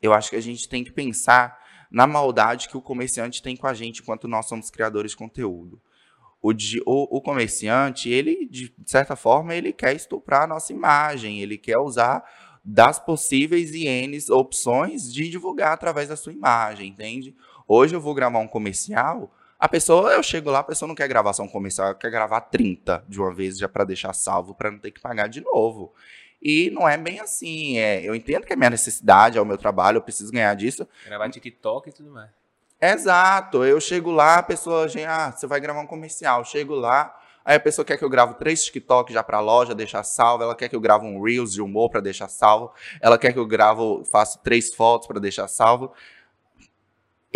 eu acho que a gente tem que pensar na maldade que o comerciante tem com a gente enquanto nós somos criadores de conteúdo. O, o, o, comerciante, ele, de certa forma, ele quer estuprar a nossa imagem, ele quer usar das possíveis e opções de divulgar através da sua imagem, entende? Hoje eu vou gravar um comercial, a pessoa, eu chego lá, a pessoa não quer gravar só um comercial, ela quer gravar 30 de uma vez já para deixar salvo, para não ter que pagar de novo. E não é bem assim. É, eu entendo que é minha necessidade, é o meu trabalho, eu preciso ganhar disso. Gravar TikTok e tudo mais. Exato. Eu chego lá, a pessoa, ah, você vai gravar um comercial. Eu chego lá, aí a pessoa quer que eu grave três TikTok já para a loja, deixar salvo. Ela quer que eu grave um Reels de humor para deixar salvo. Ela quer que eu gravo, faço três fotos para deixar salvo.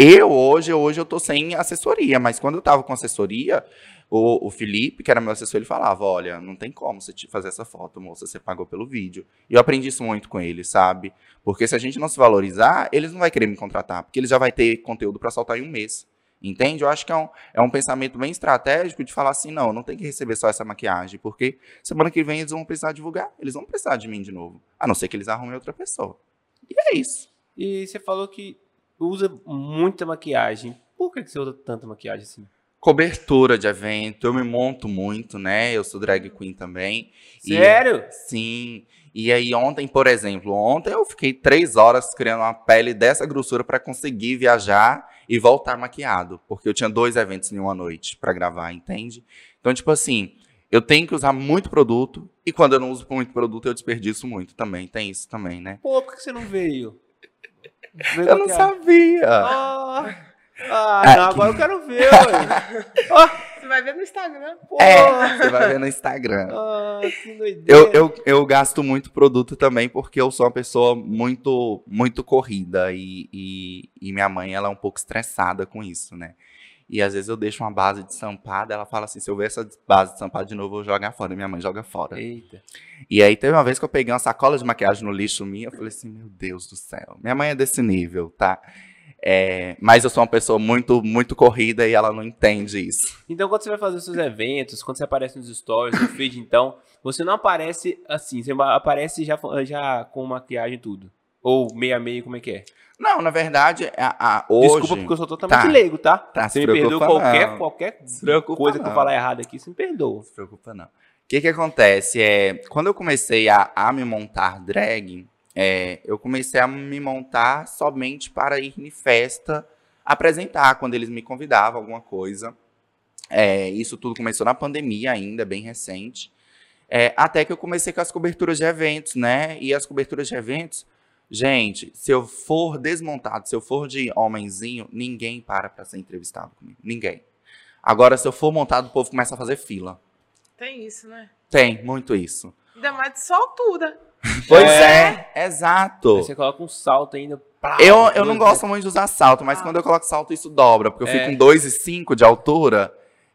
Eu hoje, hoje eu tô sem assessoria, mas quando eu tava com assessoria, o, o Felipe, que era meu assessor, ele falava: Olha, não tem como você fazer essa foto, moça, você pagou pelo vídeo. E eu aprendi isso muito com ele, sabe? Porque se a gente não se valorizar, eles não vão querer me contratar, porque eles já vai ter conteúdo para soltar em um mês. Entende? Eu acho que é um, é um pensamento bem estratégico de falar assim: não, não tem que receber só essa maquiagem, porque semana que vem eles vão precisar divulgar, eles vão precisar de mim de novo. A não ser que eles arrumem outra pessoa. E é isso. E você falou que usa muita maquiagem. Por que você usa tanta maquiagem assim? Cobertura de evento, eu me monto muito, né? Eu sou drag queen também. Sério? E, sim. E aí ontem, por exemplo, ontem eu fiquei três horas criando uma pele dessa grossura para conseguir viajar e voltar maquiado, porque eu tinha dois eventos em uma noite para gravar, entende? Então, tipo assim, eu tenho que usar muito produto e quando eu não uso muito produto eu desperdiço muito também. Tem isso também, né? Pô, por que você não veio? Eu não sabia. Ah, ah não, agora eu quero ver, ué. Você vai ver no Instagram. Pô. É, você vai ver no Instagram. Ah, que doideira. Eu, eu, eu gasto muito produto também porque eu sou uma pessoa muito, muito corrida e, e, e minha mãe ela é um pouco estressada com isso, né? E às vezes eu deixo uma base de sampada, ela fala assim: se eu ver essa base de sampada de novo, eu vou jogar fora. Minha mãe joga fora. Eita. E aí teve uma vez que eu peguei uma sacola de maquiagem no lixo minha, eu falei assim: meu Deus do céu. Minha mãe é desse nível, tá? É, mas eu sou uma pessoa muito, muito corrida e ela não entende isso. Então, quando você vai fazer os seus eventos, quando você aparece nos stories, no feed, então, você não aparece assim, você aparece já, já com maquiagem e tudo. Ou meio a meio, como é que é? Não, na verdade, a, a hoje... Desculpa porque eu sou totalmente tá, leigo, tá? tá você me perdoa qualquer, qualquer coisa não. que eu falar errado aqui, você me perdoa. Não se preocupa não. O que que acontece? É, quando eu comecei a, a me montar drag, é, eu comecei a me montar somente para ir em festa apresentar, quando eles me convidavam alguma coisa. É, isso tudo começou na pandemia ainda, bem recente. É, até que eu comecei com as coberturas de eventos, né? E as coberturas de eventos, gente, se eu for desmontado, se eu for de homenzinho, ninguém para para ser entrevistado comigo. Ninguém. Agora, se eu for montado, o povo começa a fazer fila. Tem isso, né? Tem, muito isso. Ainda mais de soltura. Pois é, é exato. Aí você coloca um salto ainda. Pá, eu eu não gosto muito de usar salto, mas ah. quando eu coloco salto, isso dobra, porque eu é. fico com 2,5 de altura.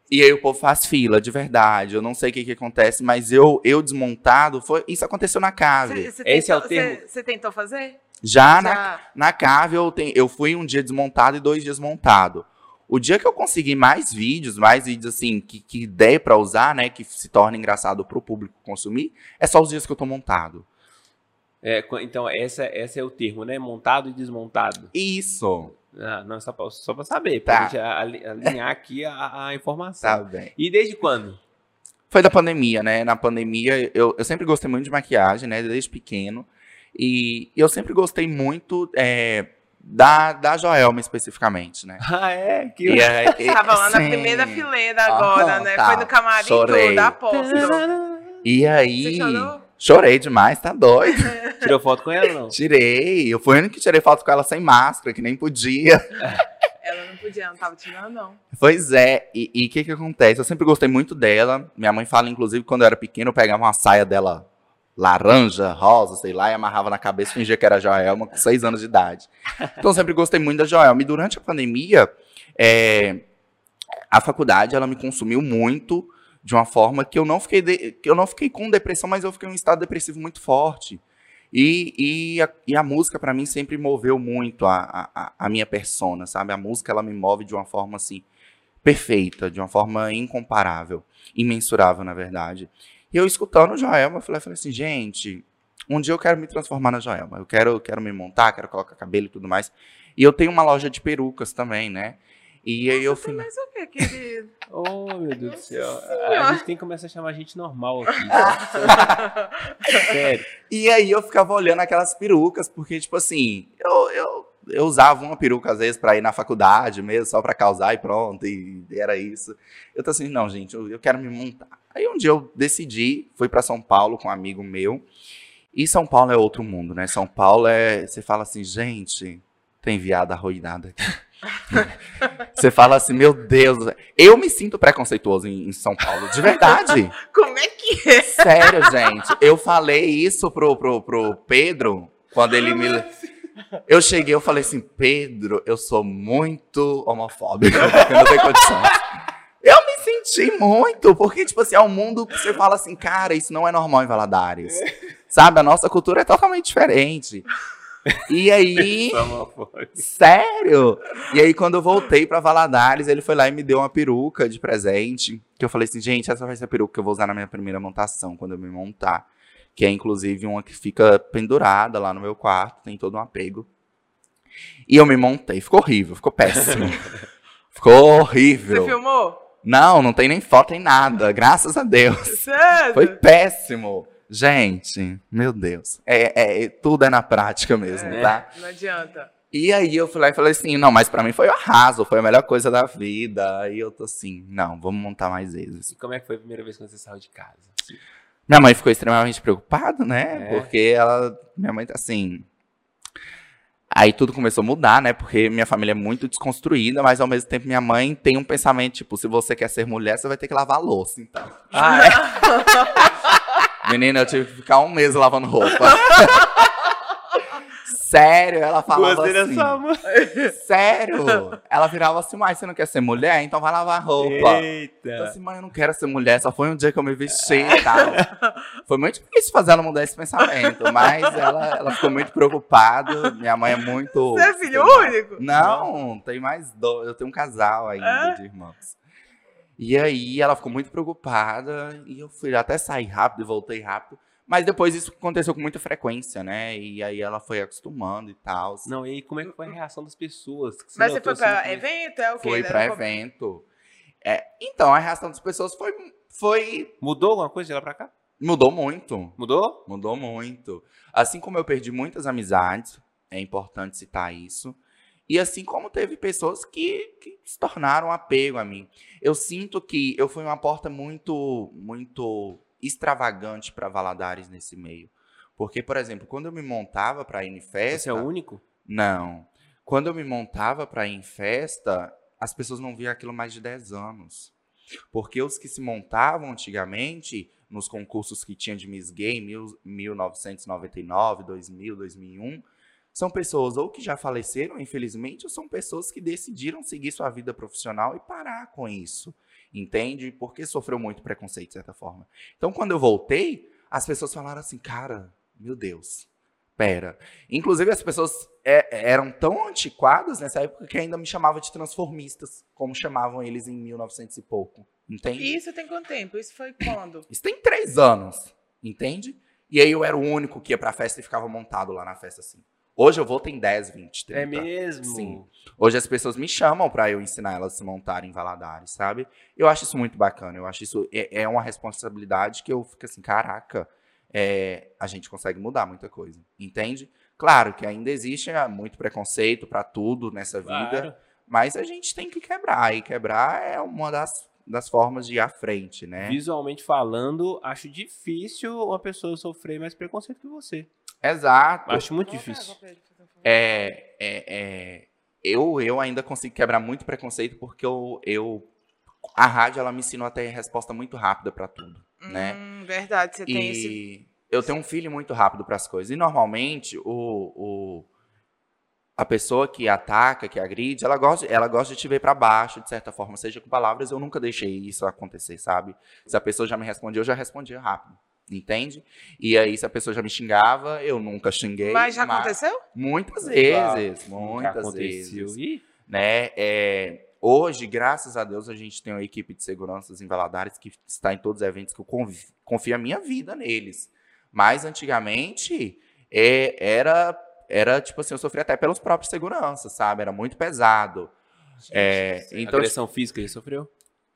E aí o povo faz fila, de verdade. Eu não sei o que, que acontece, mas eu, eu desmontado, foi, isso aconteceu na cave. Cê, cê Esse tentou, é o termo. Você tentou fazer? Já, Já, Na, na cave eu, tem, eu fui um dia desmontado e dois dias montado. O dia que eu conseguir mais vídeos, mais vídeos assim, que, que der para usar, né, que se torna engraçado pro público consumir, é só os dias que eu tô montado. É, então, essa, essa é o termo, né? Montado e desmontado. Isso. Ah, não, só pra, só pra saber, pra tá. gente alinhar aqui a, a, informação. Tá bem. E desde quando? Foi da pandemia, né? Na pandemia, eu, eu sempre gostei muito de maquiagem, né? Desde pequeno. E eu sempre gostei muito é, da, da Joelma, especificamente, né? Ah, é? Que... E, é, Tava lá na primeira fileira agora, né? Tá. Foi no camarim Chorei. tudo, aposto. E aí... Você chorou? Chorei demais, tá doido. Tirou foto com ela, não? Tirei. Eu fui o único que tirei foto com ela sem máscara, que nem podia. Ela não podia, não tava tirando, não. Pois é. E o que que acontece? Eu sempre gostei muito dela. Minha mãe fala, inclusive, quando eu era pequeno, eu pegava uma saia dela laranja, rosa, sei lá, e amarrava na cabeça fingia que era Joelma com seis anos de idade. Então, eu sempre gostei muito da Joelma. E durante a pandemia, é, a faculdade, ela me consumiu muito de uma forma que eu não fiquei, de, que eu não fiquei com depressão, mas eu fiquei em um estado depressivo muito forte. E, e, a, e a música, para mim, sempre moveu muito a, a, a, minha persona, sabe? A música, ela me move de uma forma, assim, perfeita, de uma forma incomparável, imensurável, na verdade. E eu escutando Joelma, eu falei, falei assim, gente, um dia eu quero me transformar na Joelma. Eu quero, eu quero me montar, quero colocar cabelo e tudo mais. E eu tenho uma loja de perucas também, né? E aí eu fui. Mas o que, querido? oh, meu Deus do céu. A gente tem que começar a chamar a gente normal aqui. Tá? Sério. E aí eu ficava olhando aquelas perucas, porque, tipo assim, eu, eu, eu usava uma peruca às vezes pra ir na faculdade mesmo, só pra causar e pronto, e era isso. Eu tô assim, não, gente, eu, eu quero me montar. Aí um dia eu decidi, fui para São Paulo com um amigo meu. E São Paulo é outro mundo, né? São Paulo é. Você fala assim, gente, tem viada arruinada aqui. Você fala assim, meu Deus, eu me sinto preconceituoso em, em São Paulo, de verdade. Como é que é? Sério, gente. Eu falei isso pro, pro, pro Pedro quando ele me. Eu cheguei, eu falei assim, Pedro, eu sou muito homofóbico, eu não tenho condições. Eu me senti muito, porque, tipo assim, é um mundo que você fala assim, cara, isso não é normal em Valadares. Sabe, a nossa cultura é totalmente diferente. E aí. sério? E aí, quando eu voltei pra Valadares, ele foi lá e me deu uma peruca de presente. Que eu falei assim, gente, essa vai ser a peruca que eu vou usar na minha primeira montação, quando eu me montar. Que é inclusive uma que fica pendurada lá no meu quarto, tem todo um apego. E eu me montei, ficou horrível, ficou péssimo. ficou horrível. Você filmou? Não, não tem nem foto nem nada, graças a Deus. Sério? Foi péssimo. Gente, meu Deus. É, é, tudo é na prática mesmo, é, tá? Não adianta. E aí eu fui lá e falei assim, não, mas para mim foi o arraso, foi a melhor coisa da vida. Aí eu tô assim, não, vamos montar mais vezes. E como é que foi a primeira vez que você saiu de casa? Minha mãe ficou extremamente preocupada, né? É. Porque ela, minha mãe tá assim, Aí tudo começou a mudar, né? Porque minha família é muito desconstruída, mas ao mesmo tempo minha mãe tem um pensamento, tipo, se você quer ser mulher, você vai ter que lavar louça, então. Ah, é? Menina, eu tive que ficar um mês lavando roupa. Sério, ela falava Gostei assim. Sério? Ela virava assim, mas você não quer ser mulher? Então vai lavar roupa. Eu Eita. assim, mãe, eu não quero ser mulher, só foi um dia que eu me vesti e tal. Foi muito difícil fazer ela mudar esse pensamento, mas ela, ela ficou muito preocupada. Minha mãe é muito. Você é filho único? Não, tem mais dois. Eu tenho um casal ainda Ah. de irmãos. E aí ela ficou muito preocupada e eu fui até sair rápido e voltei rápido. Mas depois isso aconteceu com muita frequência, né? E aí ela foi acostumando e tal. Não, e aí como é que foi a reação das pessoas? Que Mas você foi pra assim, evento? É o quê? Foi pra- evento. É, então, a reação das pessoas foi, foi. Mudou alguma coisa de lá pra cá? Mudou muito. Mudou? Mudou muito. Assim como eu perdi muitas amizades, é importante citar isso. E assim como teve pessoas que, que se tornaram apego a mim. Eu sinto que eu fui uma porta muito, muito extravagante para Valadares nesse meio. Porque, por exemplo, quando eu me montava para ir em Você festa. é o único? Não. Quando eu me montava para ir em festa, as pessoas não viam aquilo mais de 10 anos. Porque os que se montavam antigamente, nos concursos que tinha de Miss Gay, mil- 1999, 2000, 2001, são pessoas ou que já faleceram, infelizmente, ou são pessoas que decidiram seguir sua vida profissional e parar com isso. Entende? Porque sofreu muito preconceito, de certa forma. Então, quando eu voltei, as pessoas falaram assim, cara, meu Deus, pera. Inclusive, as pessoas é, eram tão antiquadas nessa época que ainda me chamavam de transformistas, como chamavam eles em 1900 e pouco. Entende? E isso tem quanto tempo? Isso foi quando? Isso tem três anos, entende? E aí eu era o único que ia pra festa e ficava montado lá na festa assim. Hoje eu vou tem 10, 20, 30. É mesmo? Sim. Hoje as pessoas me chamam pra eu ensinar elas a se montarem em Valadares, sabe? Eu acho isso muito bacana. Eu acho isso é, é uma responsabilidade que eu fico assim, caraca, é, a gente consegue mudar muita coisa, entende? Claro que ainda existe ah, muito preconceito pra tudo nessa vida, Claro. mas a gente tem que quebrar. E quebrar é uma das, das formas de ir à frente, né? Visualmente falando, acho difícil uma pessoa sofrer mais preconceito que você. Exato. Acho muito difícil. É, é, é, eu, eu ainda consigo quebrar muito preconceito porque eu, eu a rádio ela me ensinou a ter resposta muito rápida pra tudo, né? Hum, verdade, você tem esse. Eu tenho um feeling muito rápido para as coisas. E normalmente o, o a pessoa que ataca, que agride, ela gosta, ela gosta de te ver para baixo, de certa forma, seja com palavras. Eu nunca deixei isso acontecer, sabe? Se a pessoa já me respondia, eu já respondia rápido. Entende? E aí, se a pessoa já me xingava, eu nunca xinguei. Mas já aconteceu? Muitas vezes, muitas aconteceu. vezes Ih, né? É, hoje, graças a Deus, a gente tem uma equipe de seguranças em Valadares que está em todos os eventos que eu confio a minha vida neles. Mas antigamente é, era era tipo assim, eu sofria até pelos próprios seguranças, sabe? Era muito pesado. É, então agressão física ele sofreu?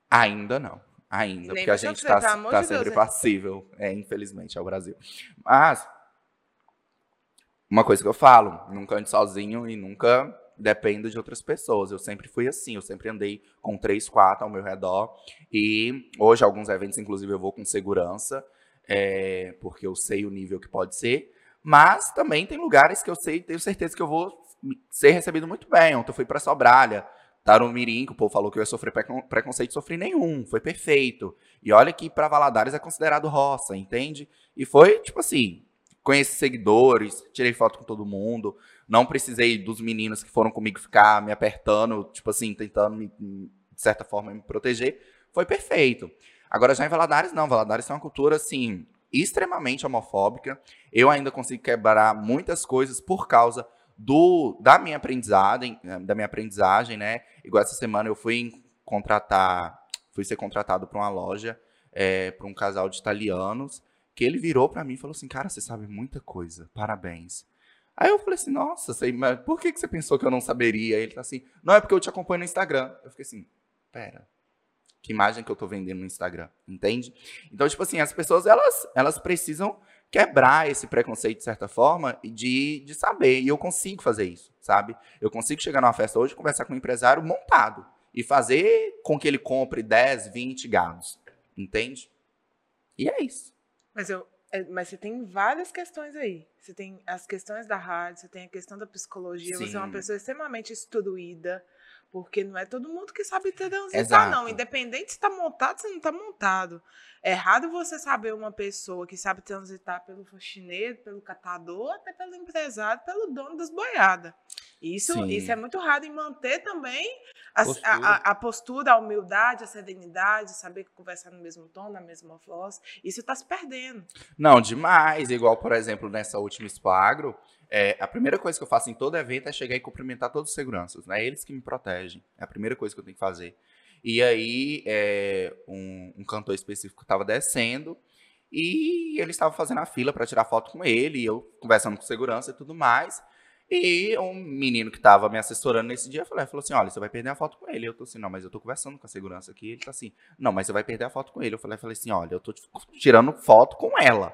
ainda não. Ainda, Nem porque a gente está de sempre Deus, hein? passível, é, infelizmente, ao Brasil. Mas, uma coisa que eu falo, nunca ande sozinho e nunca dependa de outras pessoas. Eu sempre fui assim, eu sempre andei com três, quatro ao meu redor. E hoje, alguns eventos, inclusive, eu vou com segurança, é, porque eu sei o nível que pode ser. Mas também tem lugares que eu sei, tenho certeza que eu vou ser recebido muito bem. Ontem eu fui para Sobralha, Tarumirim, que o povo falou que eu ia sofrer precon- preconceito, sofri nenhum, foi perfeito. E olha que para Valadares é considerado roça, entende? E foi, tipo assim, conheci seguidores, tirei foto com todo mundo, não precisei dos meninos que foram comigo ficar me apertando, tipo assim, tentando, me, de certa forma, me proteger. Foi perfeito. Agora, já em Valadares, não. Valadares tem uma cultura, assim, extremamente homofóbica. Eu ainda consigo quebrar muitas coisas por causa do da minha aprendizagem, eh, da minha aprendizagem, né? Igual essa semana eu fui contratar, fui ser contratado para uma loja, para um casal de italianos, que ele virou para mim e falou assim, cara, você sabe muita coisa, parabéns. Aí eu falei assim, nossa, sei, mas por que, que você pensou que eu não saberia? Ele tá assim, não é porque eu te acompanho no Instagram. Eu fiquei assim, pera, que imagem que eu tô vendendo no Instagram, entende? Então, tipo assim, as pessoas, elas, elas precisam quebrar esse preconceito, de certa forma, e de, de saber. E eu consigo fazer isso, sabe? Eu consigo chegar numa festa hoje, conversar com um empresário montado e fazer com que ele compre 10, 20 gados, entende? E é isso. Mas, eu, é, mas você tem várias questões aí. Você tem as questões da rádio, você tem a questão da psicologia, você é uma Sim. pessoa extremamente instruída. Porque não é todo mundo que sabe transitar, Exato. não. Independente se tá montado, se não tá montado. É errado você saber uma pessoa que sabe transitar pelo faxineiro, pelo catador, até pelo empresário, pelo dono das boiadas. Isso, Sim. isso é muito raro e manter também a Postura. a, a, postura, a humildade, a serenidade, saber conversar no mesmo tom, na mesma voz. Isso está se perdendo. Não, demais. Igual, por exemplo, nessa última Expo Agro, é, a primeira coisa que eu faço em todo evento é chegar e cumprimentar todos os seguranças. Né? Eles que me protegem. É a primeira coisa que eu tenho que fazer. E aí, é, um, um cantor específico estava descendo e ele estava fazendo a fila para tirar foto com ele, e eu conversando com segurança e tudo mais. E um menino que estava me assessorando nesse dia falou, falou assim: Olha, você vai perder a foto com ele. Eu tô assim: Não, mas eu tô conversando com a segurança aqui. Ele tá assim: Não, mas você vai perder a foto com ele. Eu falei, falei assim: Olha, eu tô tirando foto com ela.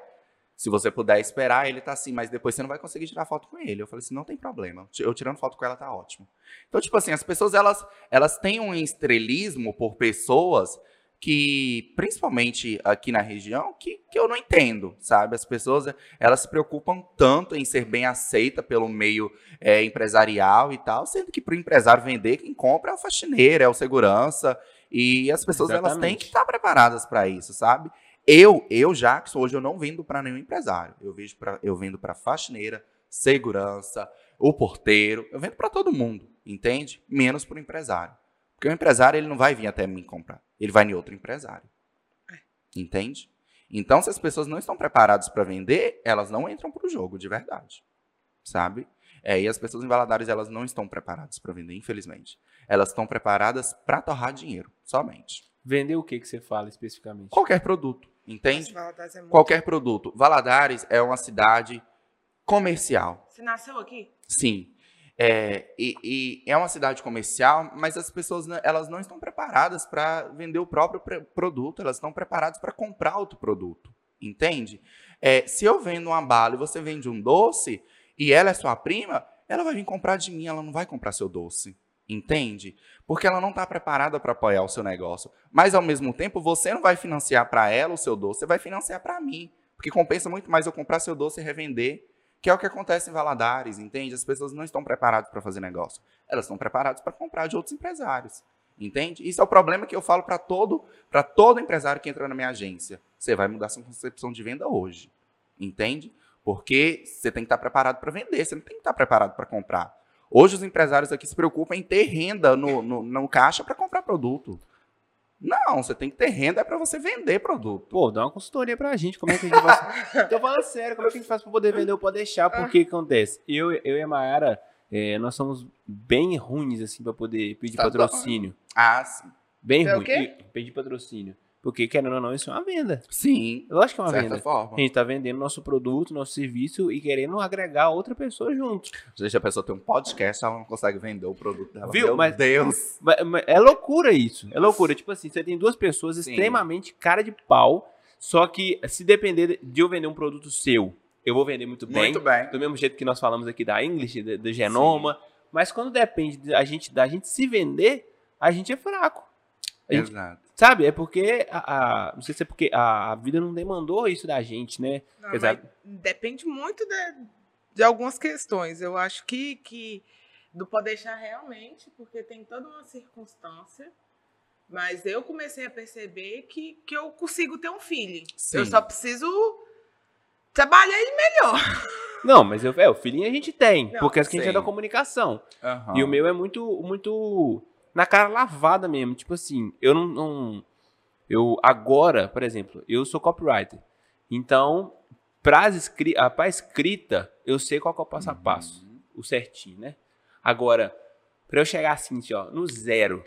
Se você puder esperar, ele tá assim, mas depois você não vai conseguir tirar foto com ele. Eu falei assim, não tem problema. Eu tirando foto com ela tá ótimo. Então, tipo assim, as pessoas, elas, elas têm um estrelismo por pessoas que, principalmente aqui na região, que, que eu não entendo, sabe? As pessoas, elas se preocupam tanto em ser bem aceita pelo meio é, empresarial e tal, sendo que para o empresário vender, quem compra é o faxineiro, é o segurança, e as pessoas, elas têm Exatamente. que estar preparadas para isso, sabe? Eu, eu Jackson, hoje eu não vendo para nenhum empresário. Eu vejo para eu vendo para faxineira, segurança, o porteiro, eu vendo para todo mundo, entende? Menos para o empresário. Porque o empresário ele não vai vir até mim comprar, ele vai em outro empresário. Entende? Então, se as pessoas não estão preparadas para vender, elas não entram para o jogo de verdade. Sabe? É, e as pessoas em Valadares, elas não estão preparadas para vender, infelizmente. Elas estão preparadas para torrar dinheiro, somente. Vender o que que você fala especificamente? Qualquer produto, entende? É muito- Qualquer produto. Valadares é uma cidade comercial, Você nasceu aqui? sim. É, e, e é uma cidade comercial, mas as pessoas elas não estão preparadas para vender o próprio produto, elas estão preparadas para comprar outro produto, entende? É, se eu vendo uma bala e você vende um doce e ela é sua prima, ela vai vir comprar de mim, ela não vai comprar seu doce, entende? Porque ela não está preparada para apoiar o seu negócio. Mas ao mesmo tempo, você não vai financiar para ela o seu doce, você vai financiar para mim, porque compensa muito mais eu comprar seu doce e revender que é o que acontece em Valadares, entende? As pessoas não estão preparadas para fazer negócio. Elas estão preparadas para comprar de outros empresários, entende? Isso é o problema que eu falo para todo, para todo empresário que entra na minha agência. Você vai mudar sua concepção de venda hoje, entende? Porque você tem que estar preparado para vender, você não tem que estar preparado para comprar. Hoje os empresários aqui se preocupam em ter renda no, no, no caixa para comprar produto. Não, você tem que ter renda para você vender produto. Pô, dá uma consultoria pra gente, como é que a gente faz? Tô falando sério, como é que a gente faz pra poder vender ou pode deixar? Porque o que acontece? Eu, eu e a Mayara, é, nós somos bem ruins, assim, pra poder pedir Tá patrocínio. Ah, sim. Bem É ruim. Pedir patrocínio. Porque, querendo ou não, isso é uma venda. Sim, Lógico que é de uma certa venda. forma. A gente tá vendendo nosso produto, nosso serviço e querendo agregar outra pessoa junto. Vezes a pessoa tem um podcast, ela não consegue vender o produto dela. Viu? Meu Mas- Deus. Mas- mas É loucura isso. É loucura. Tipo assim, você tem duas pessoas Sim. extremamente cara de pau. Só que se depender de eu vender um produto seu, eu vou vender muito bem. Muito bem. Do mesmo jeito que nós falamos aqui da English, da- do Genoma. Mas quando depende da gente, da gente se vender, a gente é fraco. A gente- Exato. Sabe? É porque a, a- não sei se é porque a, a vida não demandou isso da gente, né? Não, Apesar- depende muito de, de algumas questões. Eu acho que, que do pode deixar realmente, porque tem toda uma circunstância. Mas eu comecei a perceber que, que eu consigo ter um feeling. Sim. Eu só preciso trabalhar ele melhor. Não, mas eu, é, o feeling a gente tem, Não, porque a gente é da comunicação. Aham. E o meu é muito, muito na cara lavada mesmo. Tipo assim, eu não, não- Eu agora, por exemplo, eu sou copywriter. Então, pra, escri a pra escrita, eu sei qual que é o passo a passo. Uhum. O certinho, né? Agora, pra eu chegar assim, assim, ó, no zero.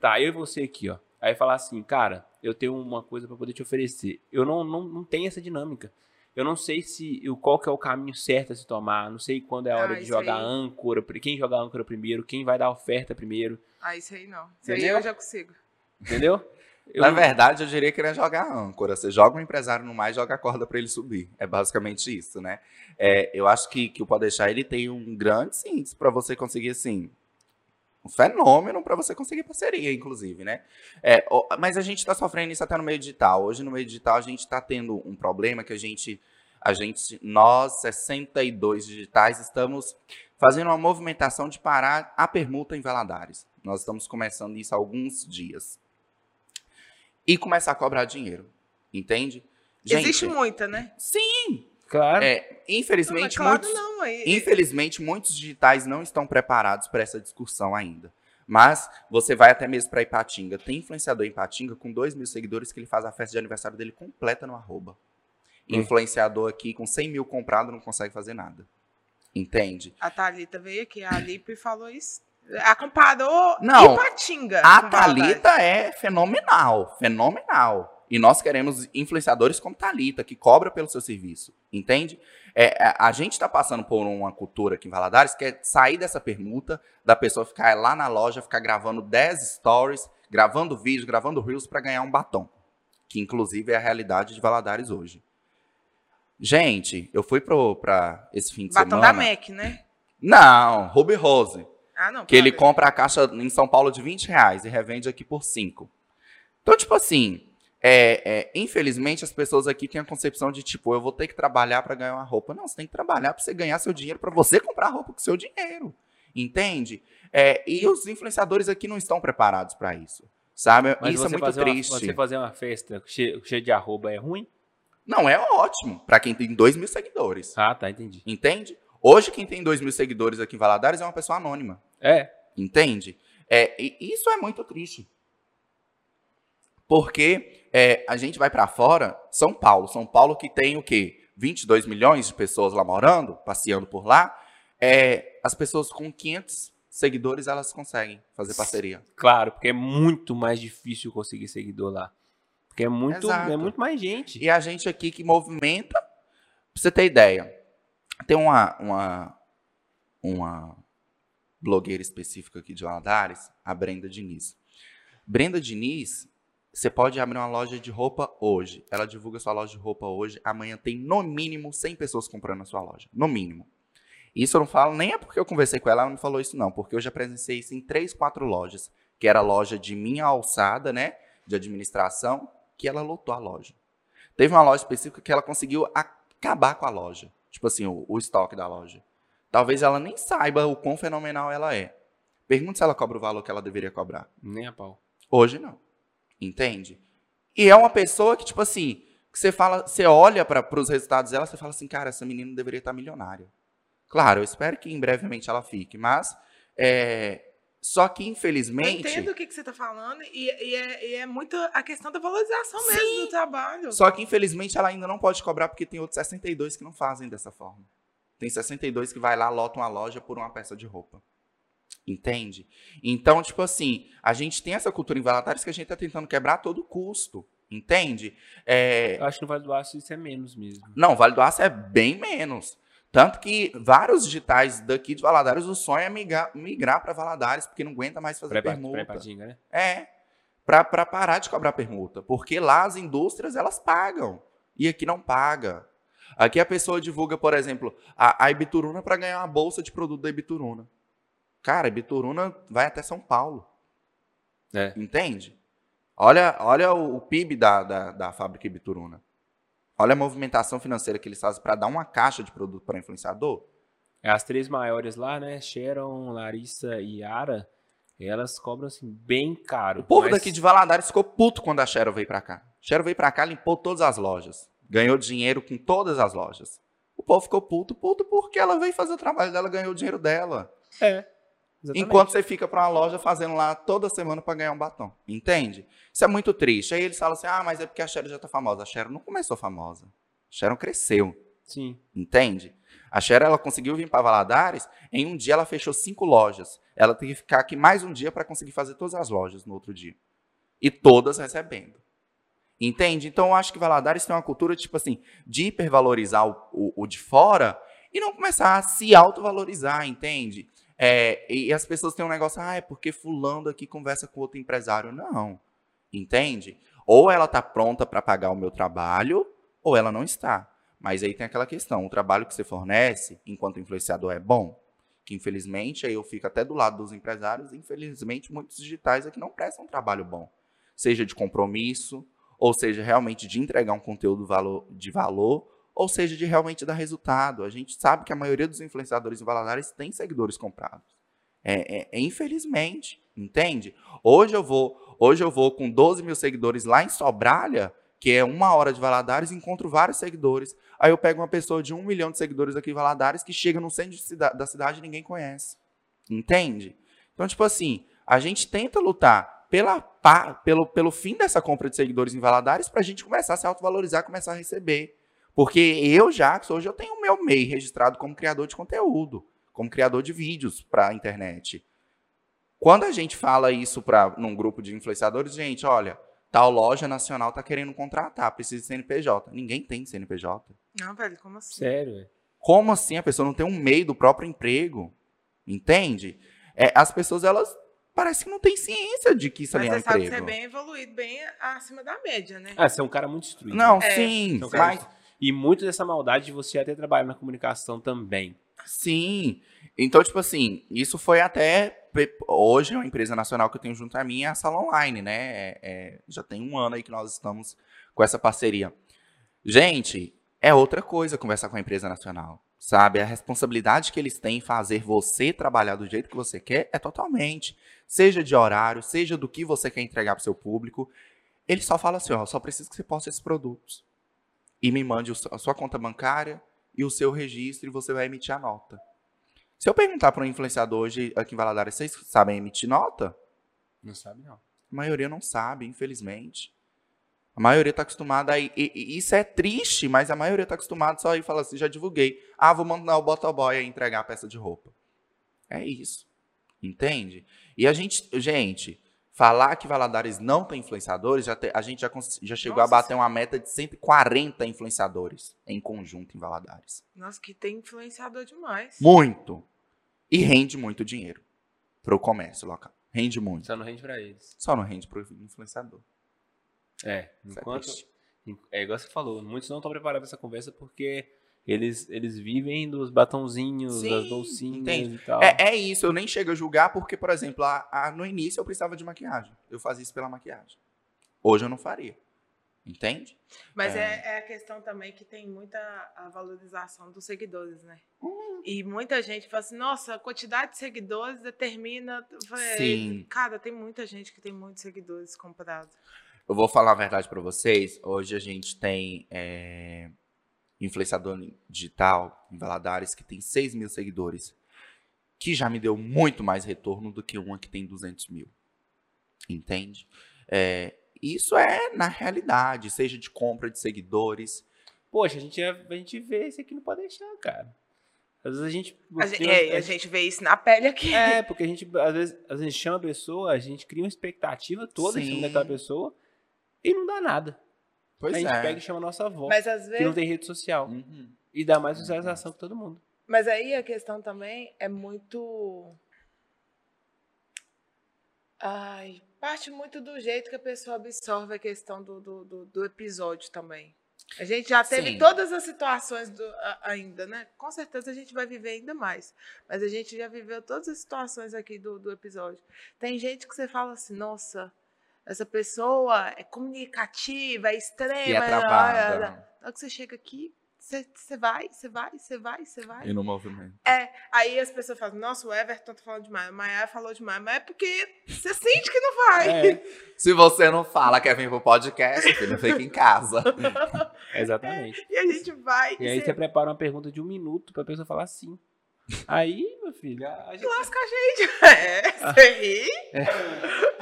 Tá, eu e você aqui, ó. Aí falar assim, cara, eu tenho uma coisa pra poder te oferecer. Eu não, não, não tenho essa dinâmica. Eu não sei se eu, qual que é o caminho certo a se tomar. Não sei quando é a Ah, hora de isso jogar aí. âncora. Quem joga âncora primeiro, quem vai dar oferta primeiro. Ah, isso aí não. Isso aí Entendeu? eu já consigo. Entendeu? Eu Na verdade, eu diria que ele é jogar âncora. Você joga um empresário no mar e joga a corda para ele subir. É basicamente isso, né? É, eu acho que, que o Pode Deixar ele tem um grande índice para você conseguir, assim, um fenômeno para você conseguir parceria, inclusive, né? É, o- mas a gente está sofrendo isso até no meio digital. Hoje, no meio digital, a gente está tendo um problema que a gente. a gente, nós, 62 digitais, estamos fazendo uma movimentação de parar a permuta em Valadares. Nós estamos começando isso há alguns dias. E começar a cobrar dinheiro. Entende? Gente, Existe muita, né? Sim! Claro. É, infelizmente, não, claro muitos, não, aí. infelizmente, muitos digitais não estão preparados para essa discussão ainda. Mas você vai até mesmo para Ipatinga. Tem influenciador em Ipatinga com 2 mil seguidores que ele faz a festa de aniversário dele completa no arroba. Hum. Influenciador aqui com 100 mil comprado não consegue fazer nada. Entende? A Thalita veio aqui, a Lipe falou isso. A comparou Não, Ipatinga. A Thalita é fenomenal, fenomenal. E nós queremos influenciadores como Thalita, que cobra pelo seu serviço, entende? É, a, a gente está passando por uma cultura aqui em Valadares que é sair dessa permuta, da pessoa ficar lá na loja, ficar gravando 10 stories, gravando vídeos, gravando reels para ganhar um batom. Que inclusive é a realidade de Valadares hoje. Gente, eu fui para esse fim de Batom semana. da MAC, né? Não, Ruby Rose. Ah, não. Que ele compra a caixa em São Paulo de 20 reais e revende aqui por 5. Então, tipo assim, é, é, infelizmente as pessoas aqui têm a concepção de, tipo, eu vou ter que trabalhar para ganhar uma roupa. Não, você tem que trabalhar para você ganhar seu dinheiro, para você comprar roupa com seu dinheiro. Entende? É, e os influenciadores aqui não estão preparados para isso. Sabe? Mas isso é muito fazer triste. Uma, você fazer uma festa cheia, cheia de arroba é ruim? Não, é ótimo para quem tem 2 mil seguidores. Ah, tá, entendi. Entende? Hoje, quem tem 2 mil seguidores aqui em Valadares é uma pessoa anônima. É, Entende? É, e isso é muito triste. Porque é, a gente vai para fora, São Paulo. São Paulo que tem o quê? 22 milhões de pessoas lá morando, passeando por lá. É, as pessoas com 500 seguidores, elas conseguem fazer parceria. claro, porque é muito mais difícil conseguir seguidor lá. Porque é muito, Exato. é muito mais gente. E a gente aqui que movimenta, pra você ter ideia, tem uma, uma, uma blogueira específica aqui de Valadares, a Brenda Diniz. Brenda Diniz, você pode abrir uma loja de roupa hoje. Ela divulga sua loja de roupa hoje. Amanhã tem no mínimo 100 pessoas comprando na sua loja. No mínimo. Isso eu não falo, nem é porque eu conversei com ela, ela não falou isso não, porque eu já presenciei isso em três, quatro lojas, que era a loja de minha alçada, né, de administração, que ela lotou a loja. Teve uma loja específica que ela conseguiu acabar com a loja, tipo assim, o, o estoque da loja. Talvez ela nem saiba o quão fenomenal ela é. Pergunta se ela cobra o valor que ela deveria cobrar. Nem a pau. Hoje não. Entende? E é uma pessoa que, tipo assim, que você fala, você olha para os resultados dela, você fala assim, cara, essa menina deveria estar milionária. Claro, eu espero que em brevemente ela fique, mas é, só que Eu infelizmente, entendo o que, que você está falando e, e é, e é muito a questão da valorização mesmo Sim. do trabalho. só que infelizmente ela ainda não pode cobrar porque tem outros 62 que não fazem dessa forma. Tem 62 que vai lá, lotam a loja por uma peça de roupa. Entende? Então, tipo assim, a gente tem essa cultura em Valadares que a gente tá tentando quebrar a todo custo. Entende? É, Eu acho que no Vale do Aço isso é menos mesmo. Não, Vale do Aço é bem menos. Tanto que vários digitais daqui de Valadares, o sonho é migrar, migrar para Valadares, porque não aguenta mais fazer Pré- permuta. Pré-patinga, né? É, para parar de cobrar permuta. Porque lá as indústrias, elas pagam. E aqui não paga. Aqui a pessoa divulga, por exemplo, a, a Ibituruna para ganhar uma bolsa de produto da Ibituruna. Cara, a Ibituruna vai até São Paulo. É. Entende? Olha, olha o, o PIB da, da, da fábrica Ibituruna. Olha a movimentação financeira que eles fazem para dar uma caixa de produto para influenciador. É, As três maiores lá, né? Sharon, Larissa e Yara, elas cobram assim bem caro. O povo mas- daqui de Valadares ficou puto quando a Cheryl veio para cá. Cheryl veio para cá, limpou todas as lojas. Ganhou dinheiro com todas as lojas. O povo ficou puto, puto porque ela veio fazer o trabalho dela, ganhou o dinheiro dela. É. Exatamente. Enquanto você fica para uma loja fazendo lá toda semana para ganhar um batom. Entende? Isso é muito triste. Aí eles falam assim: ah, mas é porque a Cheryl já tá famosa. A Cheryl não começou famosa. A Cheryl cresceu. Sim. Entende? A Cheryl ela conseguiu vir para Valadares. Em um dia ela fechou cinco lojas. Ela tem que ficar aqui mais um dia para conseguir fazer todas as lojas no outro dia. E todas recebendo. Entende? Então eu acho que Valadares tem uma cultura tipo assim de hipervalorizar o, o, o de fora e não começar a se autovalorizar, entende? É, e as pessoas têm um negócio, ah, é porque fulano aqui conversa com outro empresário. Não. Entende? Ou ela está pronta para pagar o meu trabalho, ou ela não está. Mas aí tem aquela questão, o trabalho que você fornece, enquanto influenciador, é bom. Que infelizmente, aí eu fico até do lado dos empresários, infelizmente muitos digitais aqui não prestam um trabalho bom. Seja de compromisso, ou seja, realmente de entregar um conteúdo de valor, ou seja de realmente dar resultado. A gente sabe que a maioria dos influenciadores em Valadares tem seguidores comprados. É, é, é, infelizmente, entende? Hoje eu vou, hoje eu vou com 12 mil seguidores lá em Sobralha, que é uma hora de Valadares, encontro vários seguidores. Aí eu pego uma pessoa de um milhão de seguidores aqui em Valadares que chega no centro da cidade e ninguém conhece. Entende? Então, tipo assim, a gente tenta lutar pela, pelo, pelo fim dessa compra de seguidores em Valadares para a gente começar a se autovalorizar, começar a receber. Porque eu, Jackson, hoje eu tenho o meu MEI registrado como criador de conteúdo, como criador de vídeos para a internet. Quando a gente fala isso para num grupo de influenciadores, gente, olha, tal loja nacional está querendo contratar, precisa de CNPJ. Ninguém tem CNPJ. Não, velho, como assim? Sério, Como assim? A pessoa não tem um MEI do próprio emprego. Entende? É, as pessoas, elas parece que não têm ciência de que isso Mas ali é um você sabe que emprego. você é bem evoluído, bem acima da média, né? Ah, você é um cara muito instruído. Não, É. sim, é cara mas E muito dessa maldade de você até trabalhar na comunicação também. sim. Então, tipo assim, isso foi até hoje é uma empresa nacional que eu tenho junto a mim, é a Sala Online, né? É- é- já tem um ano aí que nós estamos com essa parceria. Gente, é outra coisa conversar com a empresa nacional, sabe? A responsabilidade que eles têm em fazer você trabalhar do jeito que você quer é totalmente. Seja de horário, seja do que você quer entregar para o seu público. Ele só fala assim, ó, só preciso que você poste esses produtos. E me mande a sua conta bancária e o seu registro e você vai emitir a nota. Se eu perguntar para um influenciador hoje aqui em Valadares, vocês sabem emitir nota? Não sabe, não. A maioria não sabe, infelizmente. A maioria está acostumada a ir. E, e isso é triste, mas a maioria está acostumada só a ir e falar assim: já divulguei. Ah, vou mandar o botoboy entregar a peça de roupa. É isso. Entende? E a gente, gente, falar que Valadares não tem influenciadores, já te- a gente já, já chegou Nossa a bater uma meta de 140 influenciadores em conjunto em Valadares. Nossa, que tem influenciador demais. Muito. E rende muito dinheiro para o comércio local. Rende muito. Só não rende pra eles. Só não rende para o influenciador. É, é enquanto. triste. É igual você falou, muitos não estão preparados para essa conversa porque eles, eles vivem dos batonzinhos, Sim, das bolsinhas entende. e tal. É, é isso, eu nem chego a julgar porque, por exemplo, a- a- no início eu precisava de maquiagem. Eu fazia isso pela maquiagem. Hoje eu não faria. Entende? Mas É. é, é a questão também que tem muita a valorização dos seguidores, né? Hum. E muita gente fala assim, nossa, a quantidade de seguidores determina. Falei, Sim. Cara, tem muita gente que tem muitos seguidores comprados. Eu vou falar a verdade pra vocês. Hoje a gente tem é, influenciador digital em Valadares que tem 6 mil seguidores. Que já me deu muito mais retorno do que uma que tem 200 mil. Entende? É, isso é na realidade, seja de compra de seguidores. Poxa, a gente, a gente vê isso aqui não pode deixar, cara. Às vezes a gente. A gente, é, a gente vê isso na pele aqui. É, porque a gente, às vezes, às vezes chama a pessoa, a gente cria uma expectativa toda em cima daquela pessoa e não dá nada. Pois a gente é. pega e chama a nossa avó, Mas às que vezes. não tem rede social. Uhum. E dá mais visualização que todo mundo. Mas aí a questão também é muito. Ai, parte muito do jeito que a pessoa absorve a questão do, do, do, do episódio também. A gente já teve Sim. todas as situações do- a- ainda, né? Com certeza a gente vai viver ainda mais. Mas a gente já viveu todas as situações aqui do, do episódio. Tem gente que você fala assim, nossa, essa pessoa é comunicativa, é extrema. E é é- travada. Na hora que você chega aqui, você, você vai, você vai, você vai, você vai. E no movimento. Aí as pessoas falam, nossa, o Everton tá falando demais, o Maia falou demais, mas é porque você sente que não vai. É, Se você não fala quer vir pro podcast, filho, fica em casa. exatamente. E a gente vai. E aí você você prepara uma pergunta de um minuto pra pessoa falar sim. Aí, meu filho, a gente... lasca a gente. É, você ri.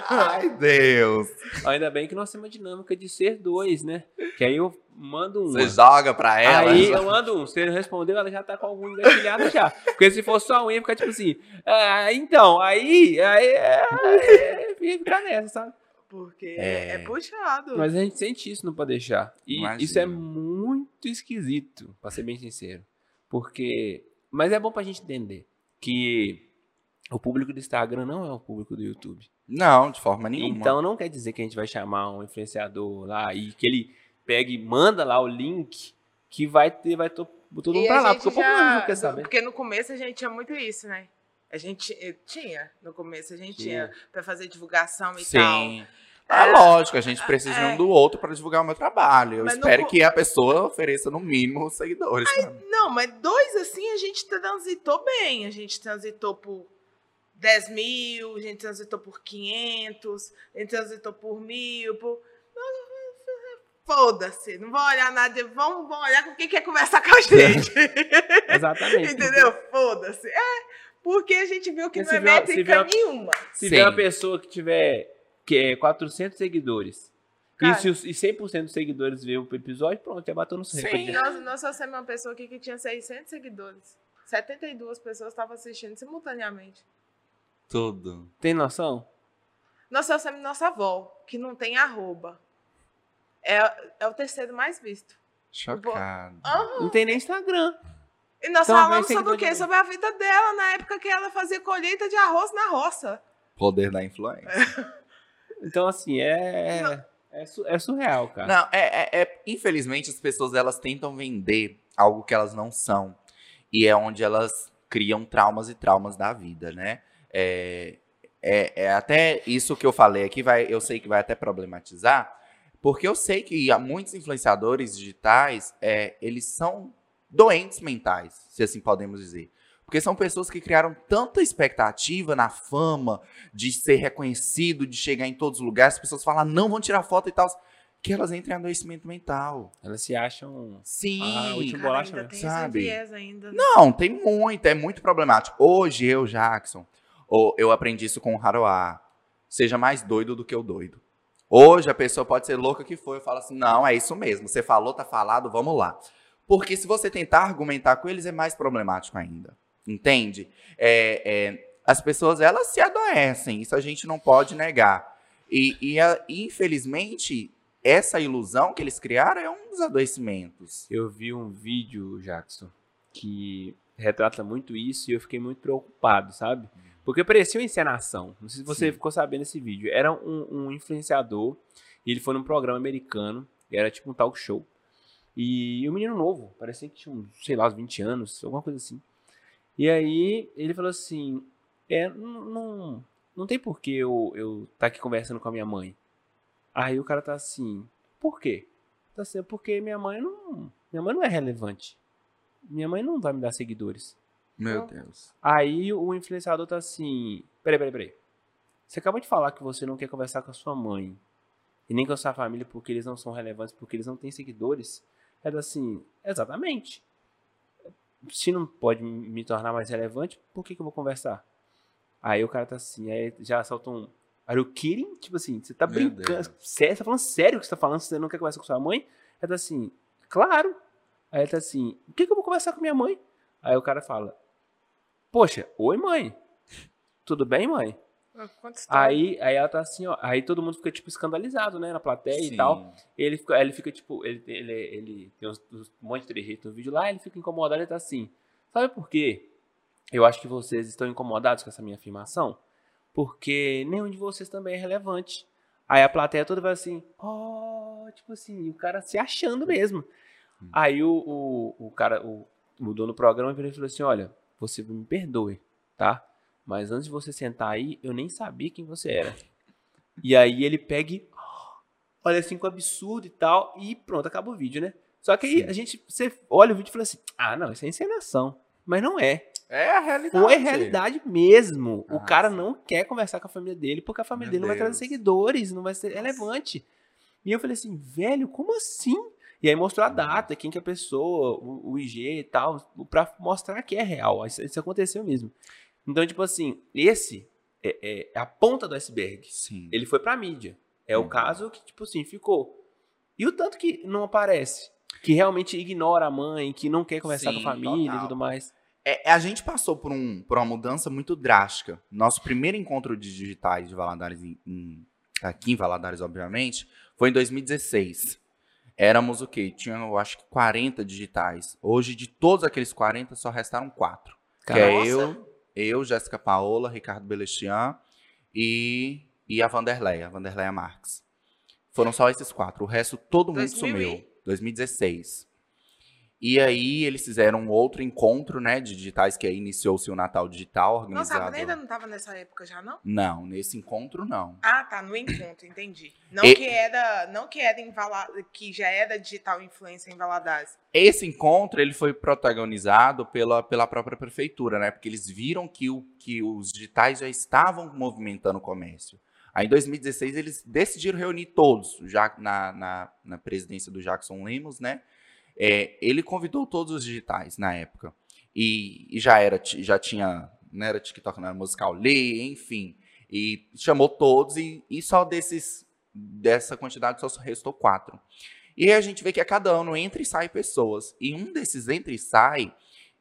Ai, Deus. ainda bem que nós temos uma dinâmica de ser dois, né? Que aí eu mando um. Você joga pra ela. Aí eu mando um. Se ele não respondeu, ela já tá com algum engatilhado já. Porque se for só um, ia ficar tipo assim. "Ah, então, aí. Aí. É, é, ia ficar nessa, sabe? Porque É. é, puxado. Mas a gente sente isso, não pode deixar. E Imagina. isso é muito esquisito, pra ser bem sincero. Porque. Mas é bom pra gente entender que o público do Instagram não é o público do YouTube. Não, de forma nenhuma. Então não quer dizer que a gente vai chamar um influenciador lá e que ele pega e manda lá o link que vai ter, vai to- todo mundo E pra lá, porque o povo não quer saber. Porque no começo a gente tinha muito isso, né? A gente eh, tinha, no começo a gente Sim. tinha pra fazer divulgação e tal. Sim. É lógico, a gente precisa É. um do outro para divulgar o meu trabalho. Eu Mas não espero co- que a pessoa ofereça no mínimo seguidores. mim. Não, mas dois assim a gente transitou bem. A gente transitou por 10 mil, a gente transitou por 500, a gente transitou por mil, por. Foda-se, não vão olhar nada, vão, vão olhar com quem quer conversar com a gente. Exatamente. Entendeu? Foda-se. É, porque a gente viu que Porque não é se métrica nenhuma. Se Sim. tiver uma pessoa que tiver que é 400 seguidores Cara. e, se os, e 100% dos seguidores vê o episódio, pronto, já bateu no Sim. recorde. Nós, nós só temos uma pessoa aqui que tinha 600 seguidores. 72 pessoas estavam assistindo simultaneamente. Tudo. Tem noção? Nós só temos nossa avó, que não tem arroba. É, é o terceiro mais visto. Chocado. Aham. Não tem nem Instagram. E nós Então, falamos sobre o quê? de- Sobre a vida dela na época que ela fazia colheita de arroz na roça. Poder da influência. Então, assim, é, é, su- é surreal, cara. Não, é, é- é- Infelizmente, as pessoas elas tentam vender algo que elas não são. E é onde elas criam traumas e traumas da vida, né? É, é, é até isso que eu falei aqui, vai, eu sei que vai até problematizar, porque eu sei que há muitos influenciadores digitais, é, eles são doentes mentais, se assim podemos dizer. Porque são pessoas que criaram tanta expectativa na fama, de ser reconhecido, de chegar em todos os lugares, as pessoas falam, "Ah, não, vão tirar foto e tal, que elas entram em adoecimento mental. Elas se acham. Sim. Ah, o último Cara, bolacha ainda mesmo. tem sabe? ainda. né? Não, tem muito, é muito problemático. Hoje eu, Jackson, ou eu aprendi isso com o Haroá. Seja mais doido do que o doido. Hoje a pessoa pode ser louca que for, eu falo assim: "Não, é isso mesmo. Você falou, tá falado, vamos lá". Porque se você tentar argumentar com eles é mais problemático ainda. Entende? É, é, as pessoas elas se adoecem, isso a gente não pode negar. E, e a- infelizmente essa ilusão que eles criaram é um dos adoecimentos. Eu vi um vídeo, Jackson, que retrata muito isso e eu fiquei muito preocupado, sabe? Porque parecia uma encenação. Não sei se você Sim. ficou sabendo desse vídeo. Era um, um influenciador e ele foi num programa americano, era tipo um talk show. E o menino novo, parecia que tinha, sei lá, uns 20 anos, alguma coisa assim. E aí ele falou assim: é, não, não, não tem por que eu, eu tá aqui conversando com a minha mãe. Aí o cara tá assim: por quê? Tá assim, porque minha mãe não. Minha mãe não é relevante. Minha mãe não vai me dar seguidores. Meu Não. Deus. Aí o influenciador tá assim: peraí, peraí, peraí. Você acabou de falar que você não quer conversar com a sua mãe e nem com a sua família porque eles não são relevantes, porque eles não têm seguidores. É assim: exatamente. Se não pode me tornar mais relevante, por que, que eu vou conversar? Aí o cara tá assim, aí já solta um. Are you kidding? Tipo assim, você tá Meu brincando. Sério, você tá falando sério que você tá falando? Você não quer conversar com sua mãe? Ele tá assim, claro. Aí ele tá assim, por que, que eu vou conversar com minha mãe? Aí o cara fala, poxa, oi mãe. Tudo bem, mãe? História. Aí, aí ela tá assim, ó. Aí todo mundo fica, tipo, escandalizado, né? Na plateia e tal. Ele fica, ele fica tipo, ele, ele, ele tem uns, uns- um monte de trejeito no vídeo lá, ele fica incomodado, ele tá assim. Sabe por quê? Eu acho que vocês estão incomodados com essa minha afirmação, porque nenhum de vocês também é relevante. Aí a plateia toda vai assim, ó, tipo assim, e o cara se achando mesmo. Aí o, o, o cara, o, o dono do programa virou e falou assim: olha, você me perdoe, tá? Mas antes de você sentar aí, eu nem sabia quem você era. E aí ele pega e olha assim com absurdo e tal, e pronto, acaba o vídeo, né? Só que aí Sim. a gente, você olha o vídeo e fala assim: ah, não, isso é encenação. Mas não é. É a realidade. Foi realidade mesmo. o Ah, cara não quer conversar com a família dele, porque a família Meu dele não vai trazer Deus. seguidores, não vai ser relevante. E eu falei assim, velho, como assim? E aí mostrou a Uhum. data, quem que é a pessoa, o, o IG e tal, pra mostrar que é real. Isso, isso aconteceu mesmo. Então, tipo assim, esse é, é a ponta do iceberg. Sim. Ele foi pra mídia. É o Uhum. caso que, tipo assim, ficou. E o tanto que não aparece? Que realmente ignora a mãe, que não quer conversar Sim, com a família total. e tudo mais. É, a gente passou por, um, por uma mudança muito drástica. Nosso primeiro encontro de digitais de Valadares, em- em- aqui em Valadares, obviamente, foi em 2016. Éramos o quê? Tinha, eu acho que 40 digitais. Hoje, de todos aqueles 40, só restaram quatro. Que é eu, eu, Jéssica Paola, Ricardo Belestian e, e a Vanderleia, Vanderleia Marques. Foram só esses quatro. O resto, todo mundo 2000 e- sumiu. 2016. E aí eles fizeram um outro encontro, né, de digitais, que aí iniciou-se o Natal Digital, Nossa, a organizado... Brenda não estava nessa época já, não? Não, nesse encontro não. Ah, tá, no encontro, entendi. Não E- que era, não que era em Vala- que já era digital influencer em Valadares. Esse encontro ele foi protagonizado pela, pela própria prefeitura, né? Porque eles viram que, o, que os digitais já estavam movimentando o comércio. Aí em 2016 eles decidiram reunir todos, já na, na, na presidência do Jackson Lemos, né? É, ele convidou todos os digitais na época. E, e já era, já tinha, não era TikTok, não era musical Lee, enfim. E chamou todos e, e só desses, dessa quantidade só restou quatro. E aí a gente vê que a cada ano entra e sai pessoas. E um desses entra e sai,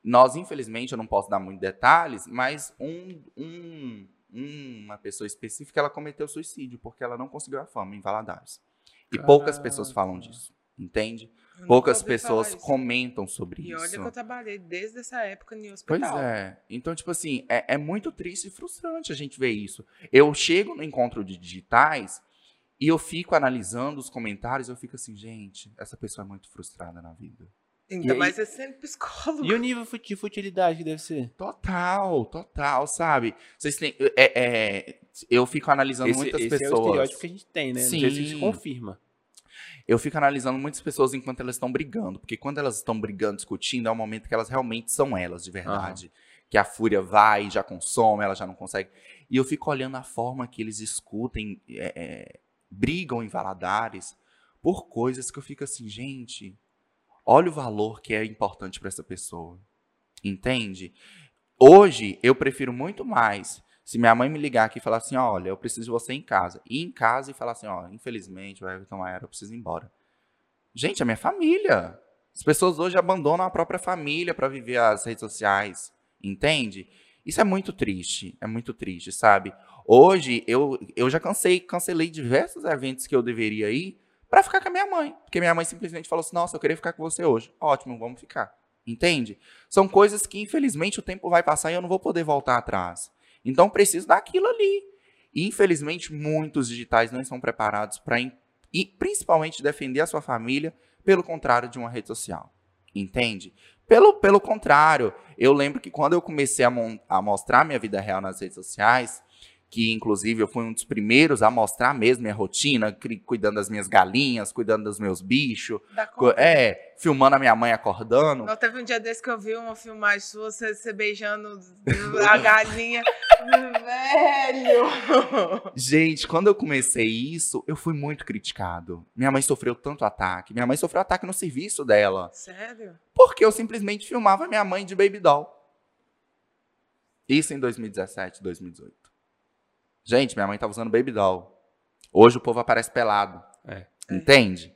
nós, infelizmente, eu não posso dar muitos detalhes, mas um, um- uma pessoa específica, ela cometeu suicídio, porque ela não conseguiu a fama em Valadares. E poucas pessoas falam disso, entende? Poucas pessoas comentam sobre E olha isso. que eu trabalhei desde essa época em Pois hospital. é. Então, tipo assim, é, é muito triste e frustrante a gente ver isso. Eu chego no encontro de digitais e eu fico analisando os comentários eu fico assim, gente, essa pessoa é muito frustrada na vida. Ainda E aí- mais é sendo psicólogo. E o nível de futilidade que deve ser? Total, total, sabe? Vocês têm. É, é, eu fico analisando Esse, muitas esse é o pessoas. estereótipo que a gente tem, né? Não sei se isso Sim. confirma. Eu fico analisando muitas pessoas enquanto elas estão brigando. Porque quando elas estão brigando, discutindo, é o momento que elas realmente são elas, de verdade. Que a fúria vai, já consome, ela já não consegue. E eu fico olhando a forma que eles discutem, é, é, brigam em Valadares, por coisas que eu fico assim, gente, olha o valor que é importante para essa pessoa. Entende? Hoje, eu prefiro muito mais se minha mãe me ligar aqui e falar assim, olha, eu preciso de você em casa. Ir em casa e falar assim, ó, infelizmente, Everton Maera, eu preciso ir embora. Gente, é minha família. As pessoas hoje abandonam a própria família para viver as redes sociais, entende? Isso é muito triste, é muito triste, sabe? Hoje, eu, eu já cansei, cancelei diversos eventos que eu deveria ir para ficar com a minha mãe. Porque minha mãe simplesmente falou assim, nossa, eu queria ficar com você hoje. Ótimo, vamos ficar. Entende? São coisas que, infelizmente, o tempo vai passar e eu não vou poder voltar atrás. Então, preciso daquilo ali. E, infelizmente, muitos digitais não estão preparados para, e principalmente, defender a sua família pelo contrário de uma rede social. Entende? Pelo, pelo contrário, eu lembro que quando eu comecei a, a mostrar minha vida real nas redes sociais, que inclusive eu fui um dos primeiros a mostrar mesmo minha rotina, cuidando das minhas galinhas, cuidando dos meus bichos, é, filmando a minha mãe acordando. Não, teve um dia desse que eu vi uma filmagem sua, você, você beijando a galinha. Velho! Gente, quando eu comecei isso, eu fui muito criticado. Minha mãe sofreu tanto ataque. Minha mãe sofreu ataque no serviço dela. Sério? Porque eu simplesmente filmava minha mãe de baby doll. Isso em 2017, 2018. Gente, minha mãe tava usando baby doll. Hoje o povo aparece pelado. É. Entende?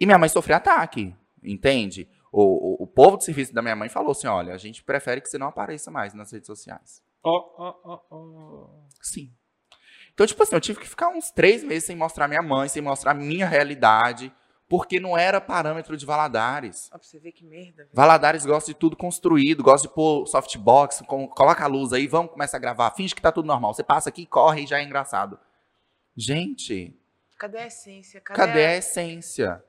E minha mãe sofreu ataque. Entende? O, o, o povo do serviço da minha mãe falou assim: olha, a gente prefere que você não apareça mais nas redes sociais. Ó, ó, ó, ó. Sim. Então, tipo assim, eu tive que ficar uns três meses sem mostrar minha mãe, sem mostrar minha realidade, porque não era parâmetro de Valadares. Ó, pra você ver que merda. velho. Valadares gosta de tudo construído, gosta de pôr softbox, com- coloca a luz aí, vamos começar a gravar, finge que tá tudo normal. Você passa aqui, corre e já é engraçado. Gente, Cadê a essência? Cadê, cadê a essência?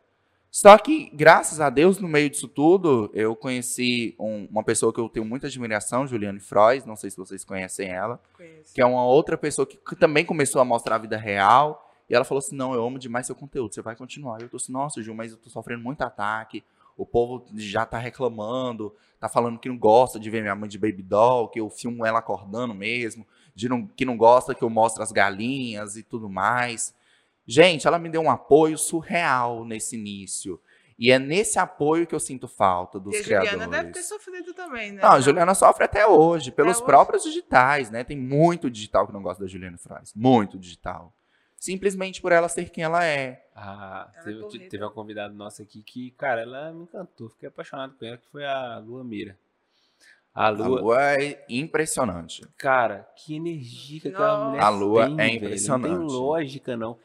Só que, graças a Deus, no meio disso tudo, eu conheci um- uma pessoa que eu tenho muita admiração, Juliane Frois, não sei se vocês conhecem ela Conheço. que é uma outra pessoa que, que também começou a mostrar a vida real. E ela falou assim: Não, eu amo demais seu conteúdo, você vai continuar. E eu tô assim: Nossa, Ju, mas eu tô sofrendo muito ataque. O povo já tá reclamando, tá falando que não gosta de ver minha mãe de baby doll, que eu filmo ela acordando mesmo, de não, que não gosta que eu mostre as galinhas e tudo mais. Gente, ela me deu um apoio surreal nesse início. E é nesse apoio que eu sinto falta dos E a criadores. Juliana deve ter sofrido também, né? Não, a Juliana sofre até hoje, pelos hoje. próprios digitais, né? Tem muito digital que não gosta da Juliana Fraz. Muito digital. Simplesmente por ela ser quem ela é. Ah, Ela teve, porreta. teve uma convidada nossa aqui que, cara, ela me encantou. Fiquei apaixonado com ela, que foi a Lua Mira. A A Lua, Lua é impressionante. cara, que energia que aquela mulher A Lua tem, é velho. Não impressionante. tem lógica, não.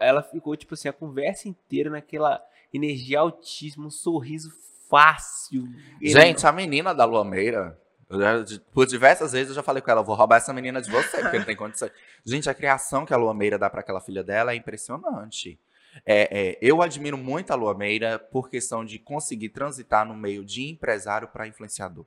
Ela ficou, tipo assim, a conversa inteira naquela energia altíssima, um sorriso fácil. Gente, a menina da Lua Meira, já- por diversas vezes eu já falei com ela, vou roubar essa menina de você, porque não tem condição. Gente, a criação que a Lua Meira dá pra aquela filha dela é impressionante. É, é, eu admiro muito a Lua Meira por questão de conseguir transitar no meio de empresário para influenciador.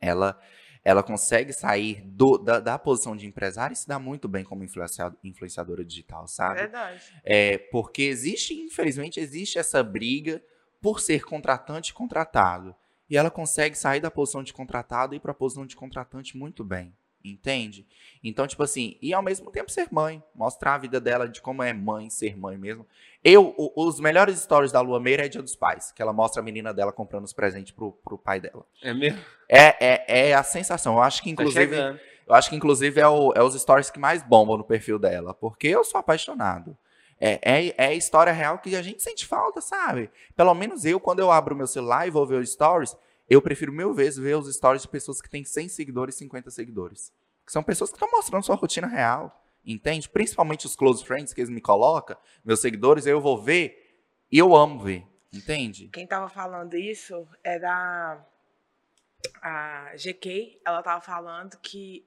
Ela, ela consegue sair do, da, da, posição de empresário e se dá muito bem como influenciador, influenciadora digital, sabe? Verdade. É, porque existe, infelizmente, existe essa briga por ser contratante e contratado. E ela consegue sair da posição de contratado e ir para a posição de contratante muito bem. Entende? Então, tipo assim, e ao mesmo tempo ser mãe, mostrar a vida dela de como é mãe, ser mãe mesmo. Eu, os melhores stories da Lua Meira é Dia dos Pais, que ela mostra a menina dela comprando os presentes pro, pro pai dela. É mesmo? É, é, é a sensação. Eu acho que, tá inclusive. Tá eu acho que, inclusive, é, o, é os stories que mais bombam no perfil dela, porque eu sou apaixonado. É, é, é história real que a gente sente falta, sabe? Pelo menos eu, quando eu abro meu celular e vou ver os stories, eu prefiro mil vezes ver os stories de pessoas que têm 100 seguidores e 50 seguidores. Que são pessoas que estão mostrando sua rotina real, entende? Principalmente os close friends que eles me colocam, meus seguidores, eu vou ver e eu amo ver, entende? Quem estava falando isso era a GK, ela estava falando que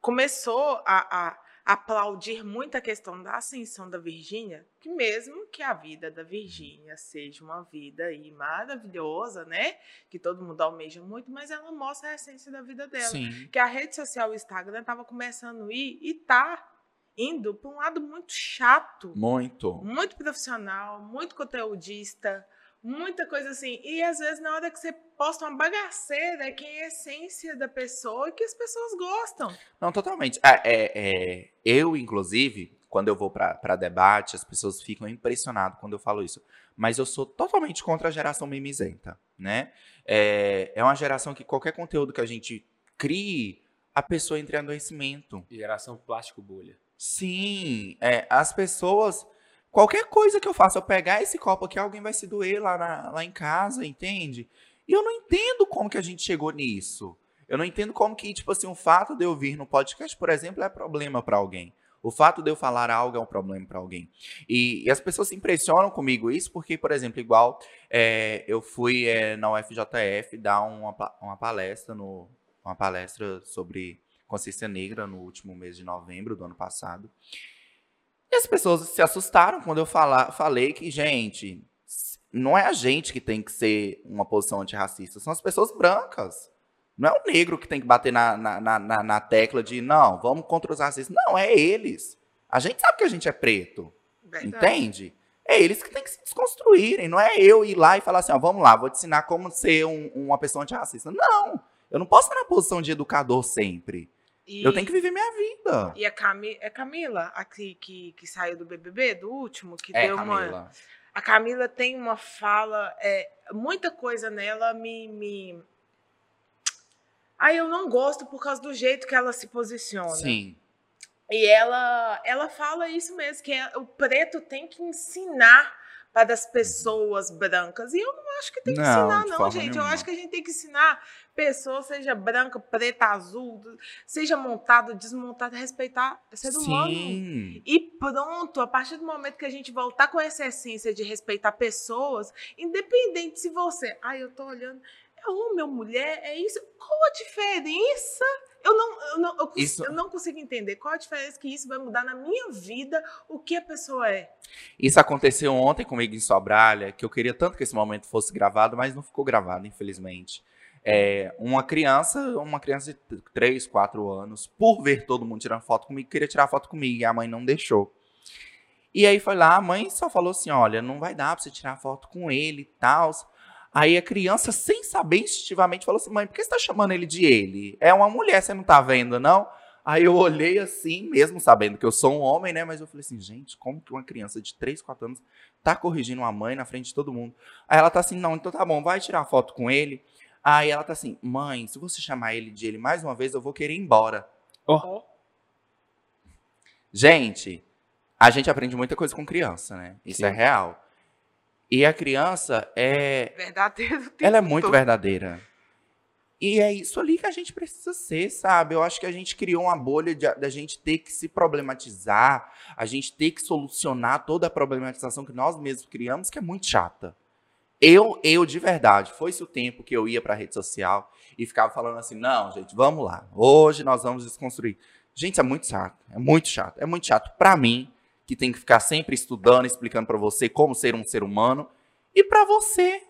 começou a, a aplaudir muito a questão da ascensão da Virgínia, que mesmo que a vida da Virgínia seja uma vida aí maravilhosa, né? Que todo mundo almeja muito, mas ela mostra a essência da vida dela. Sim. Que a rede social, o Instagram, estava começando a ir e tá indo para um lado muito chato. Muito. Muito profissional, muito conteudista, muita coisa assim. E às vezes, na hora que você posta uma bagaceira, é que é a essência da pessoa e que as pessoas gostam. Não, totalmente. É, é, é eu, inclusive, quando eu vou para debate, as pessoas ficam impressionadas quando eu falo isso. Mas eu sou totalmente contra a geração mimizenta, né? É, é uma geração que qualquer conteúdo que a gente crie, a pessoa entra em adoecimento. Geração plástico bolha. Sim, é, as pessoas Qualquer coisa que eu faça, eu pegar esse copo aqui, alguém vai se doer lá, na, lá em casa, entende? E eu não entendo como que a gente chegou nisso. Eu não entendo como que, tipo assim, o fato de eu vir no podcast, por exemplo, é problema para alguém. O fato de eu falar algo é um problema para alguém. E, e, as pessoas se impressionam comigo isso porque, por exemplo, igual é, eu fui é, na UFJF dar uma, uma palestra no, uma palestra sobre consciência negra no último mês de novembro do ano passado. E as pessoas se assustaram quando eu falar, falei que, gente, não é a gente que tem que ser uma posição antirracista, são as pessoas brancas. Não é o negro que tem que bater na, na, na, na tecla de não, vamos contra os racistas. Não, é eles. A gente sabe que a gente é preto. Verdade. Entende? É eles que têm que se desconstruírem. Não é eu ir lá e falar assim, ó, vamos lá, vou te ensinar como ser um, uma pessoa antirracista. Não, eu não posso estar na posição de educador sempre. E, eu tenho que viver minha vida. E a Cami, é Camila, aqui que, que saiu do BBB, do último, que é, deu Camila. uma. A Camila tem uma fala, é, muita coisa nela me, me. Aí eu não gosto por causa do jeito que ela se posiciona. Sim. E ela, ela fala isso mesmo, que é, o preto tem que ensinar para as pessoas brancas. E eu não acho que tem que não, ensinar, não, gente. Nenhuma. Eu acho que a gente tem que ensinar pessoas, seja branca, preta, azul, seja montado, desmontado, respeitar ser humano. Sim. E pronto, a partir do momento que a gente voltar com essa essência de respeitar pessoas, independente se você. Ai, eu tô olhando. É homem ou mulher? É isso? Qual a diferença? Eu não, eu, não, eu, isso... eu não consigo entender qual a diferença que isso vai mudar na minha vida, o que a pessoa é. Isso aconteceu ontem comigo em Sobralha, que eu queria tanto que esse momento fosse gravado, mas não ficou gravado, infelizmente. É, uma criança, uma criança de 3, 4 anos, por ver todo mundo tirando foto comigo, queria tirar foto comigo e a mãe não deixou. E aí foi lá, a mãe só falou assim: olha, não vai dar pra você tirar foto com ele e tal. Aí a criança, sem saber instintivamente, falou assim: mãe, por que você tá chamando ele de ele? É uma mulher, você não tá vendo, não? Aí eu olhei assim, mesmo sabendo que eu sou um homem, né? Mas eu falei assim, gente, como que uma criança de 3, 4 anos tá corrigindo uma mãe na frente de todo mundo? Aí ela tá assim, não, então tá bom, vai tirar foto com ele. Aí ela tá assim, mãe, se você chamar ele de ele mais uma vez, eu vou querer ir embora. Oh. Gente, a gente aprende muita coisa com criança, né? Isso Sim. é real. E a criança é. Verdadeiro. Ela é muito verdadeira. E é isso ali que a gente precisa ser, sabe? Eu acho que a gente criou uma bolha da gente ter que se problematizar, a gente ter que solucionar toda a problematização que nós mesmos criamos, que é muito chata. Eu, eu de verdade, foi-se o tempo que eu ia para a rede social e ficava falando assim: não, gente, vamos lá, hoje nós vamos desconstruir. Gente, é muito chato, é muito chato, é muito chato para mim, que tem que ficar sempre estudando, explicando para você como ser um ser humano, e para você,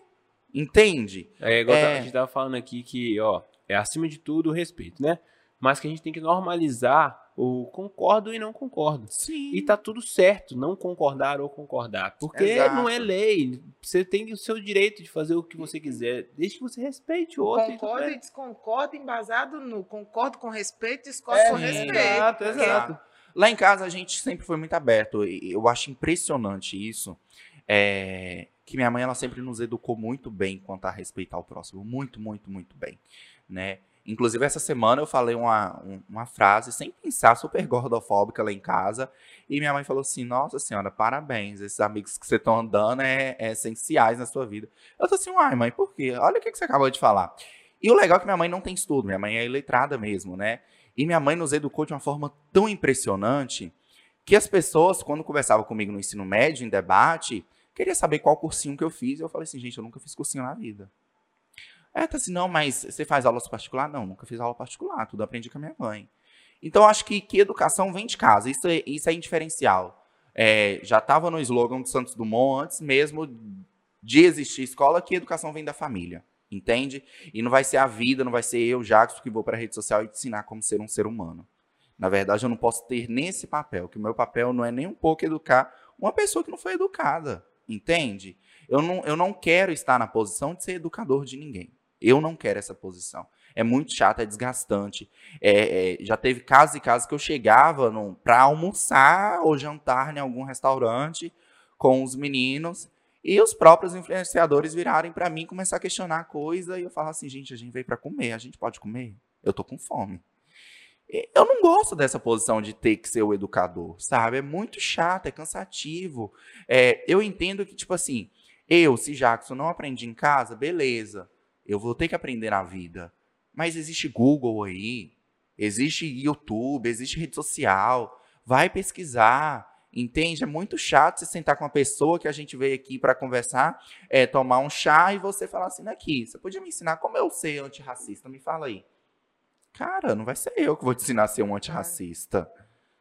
entende? É igual É. a gente tava falando aqui que, ó, é acima de tudo o respeito, né? Mas que a gente tem que normalizar o concordo e não concordo. Sim. E tá tudo certo, não concordar ou concordar. Porque Exato. não é lei. Você tem o seu direito de fazer o que você quiser, desde que você respeite o outro. e Concordo bem. e desconcordo embasado no concordo com respeito, discordo É, com respeito. Exato, Porque exato. Lá em casa a gente sempre foi muito aberto. E eu acho impressionante isso. é, que minha mãe ela sempre nos educou muito bem quanto a respeitar o próximo. Muito, muito, muito bem. Né? Inclusive, essa semana eu falei uma, um- uma frase sem pensar, super gordofóbica lá em casa. E minha mãe falou assim: Nossa senhora, parabéns. Esses amigos que você estão andando é, é essenciais na sua vida. Eu tô assim, uai, mãe, por quê? Olha o que, que você acabou de falar. E o legal é que minha mãe não tem estudo, minha mãe é iletrada mesmo, né? E minha mãe nos educou de uma forma tão impressionante que as pessoas, quando conversavam comigo no ensino médio, em debate, queria saber qual cursinho que eu fiz. Eu falei assim, gente, eu nunca fiz cursinho na vida. É, tá assim, não, mas você faz aulas particular? Não, nunca fiz aula particular, tudo aprendi com a minha mãe. Então, acho que, que educação vem de casa, isso é, isso é indiferencial. É, já estava no slogan do Santos Dumont, antes mesmo de existir escola, que educação vem da família, entende? E não vai ser a vida, não vai ser eu, Jackson, que vou para a rede social e te ensinar como ser um ser humano. Na verdade, eu não posso ter nesse papel, que o meu papel não é nem um pouco educar uma pessoa que não foi educada, entende? Eu não, eu não quero estar na posição de ser educador de ninguém. Eu não quero essa posição. É muito chato, é desgastante. É, é, já teve casos e casos que eu chegava para almoçar ou jantar em algum restaurante com os meninos e os próprios influenciadores virarem para mim começar a questionar a coisa e eu falar assim, gente, a gente veio para comer, a gente pode comer? Eu tô com fome. Eu não gosto dessa posição de ter que ser o educador, sabe? É muito chato, é cansativo. É, eu entendo que, tipo assim, eu, se Jackson não aprendi em casa, beleza. Eu vou ter que aprender na vida. Mas existe Google aí, existe YouTube, existe rede social. Vai pesquisar, entende? É muito chato você sentar com uma pessoa que a gente veio aqui para conversar, é, tomar um chá e você falar assim, aqui, você podia me ensinar como eu ser antirracista? Me fala aí. Cara, não vai ser eu que vou te ensinar a ser um antirracista.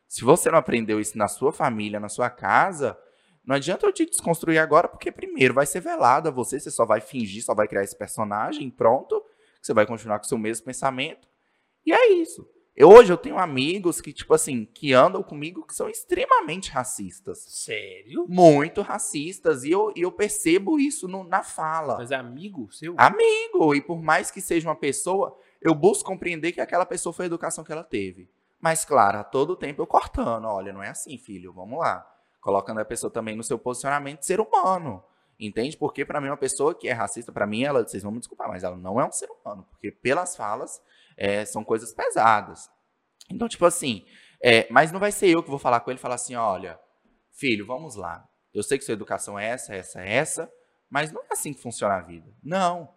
Se você não aprendeu isso na sua família, na sua casa, não adianta eu te desconstruir agora, porque primeiro vai ser velado a você, você só vai fingir, só vai criar esse personagem, pronto, você vai continuar com o seu mesmo pensamento. E é isso. Eu, hoje eu tenho amigos que, tipo assim, que andam comigo que são extremamente racistas. Sério? Muito racistas. E eu, e eu percebo isso no- na fala. Mas é amigo seu? Amigo, e por mais que seja uma pessoa, eu busco compreender que aquela pessoa foi a educação que ela teve. Mas, claro, a todo tempo eu cortando. Olha, não é assim, filho, vamos lá. Colocando a pessoa também no seu posicionamento de ser humano. Entende? Porque, para mim, uma pessoa que é racista, para mim, ela, vocês vão me desculpar, mas ela não é um ser humano. Porque, pelas falas, é, são coisas pesadas. Então, tipo assim, é, mas não vai ser eu que vou falar com ele e falar assim: olha, filho, vamos lá. Eu sei que sua educação é essa, essa, essa, mas não é assim que funciona a vida. Não.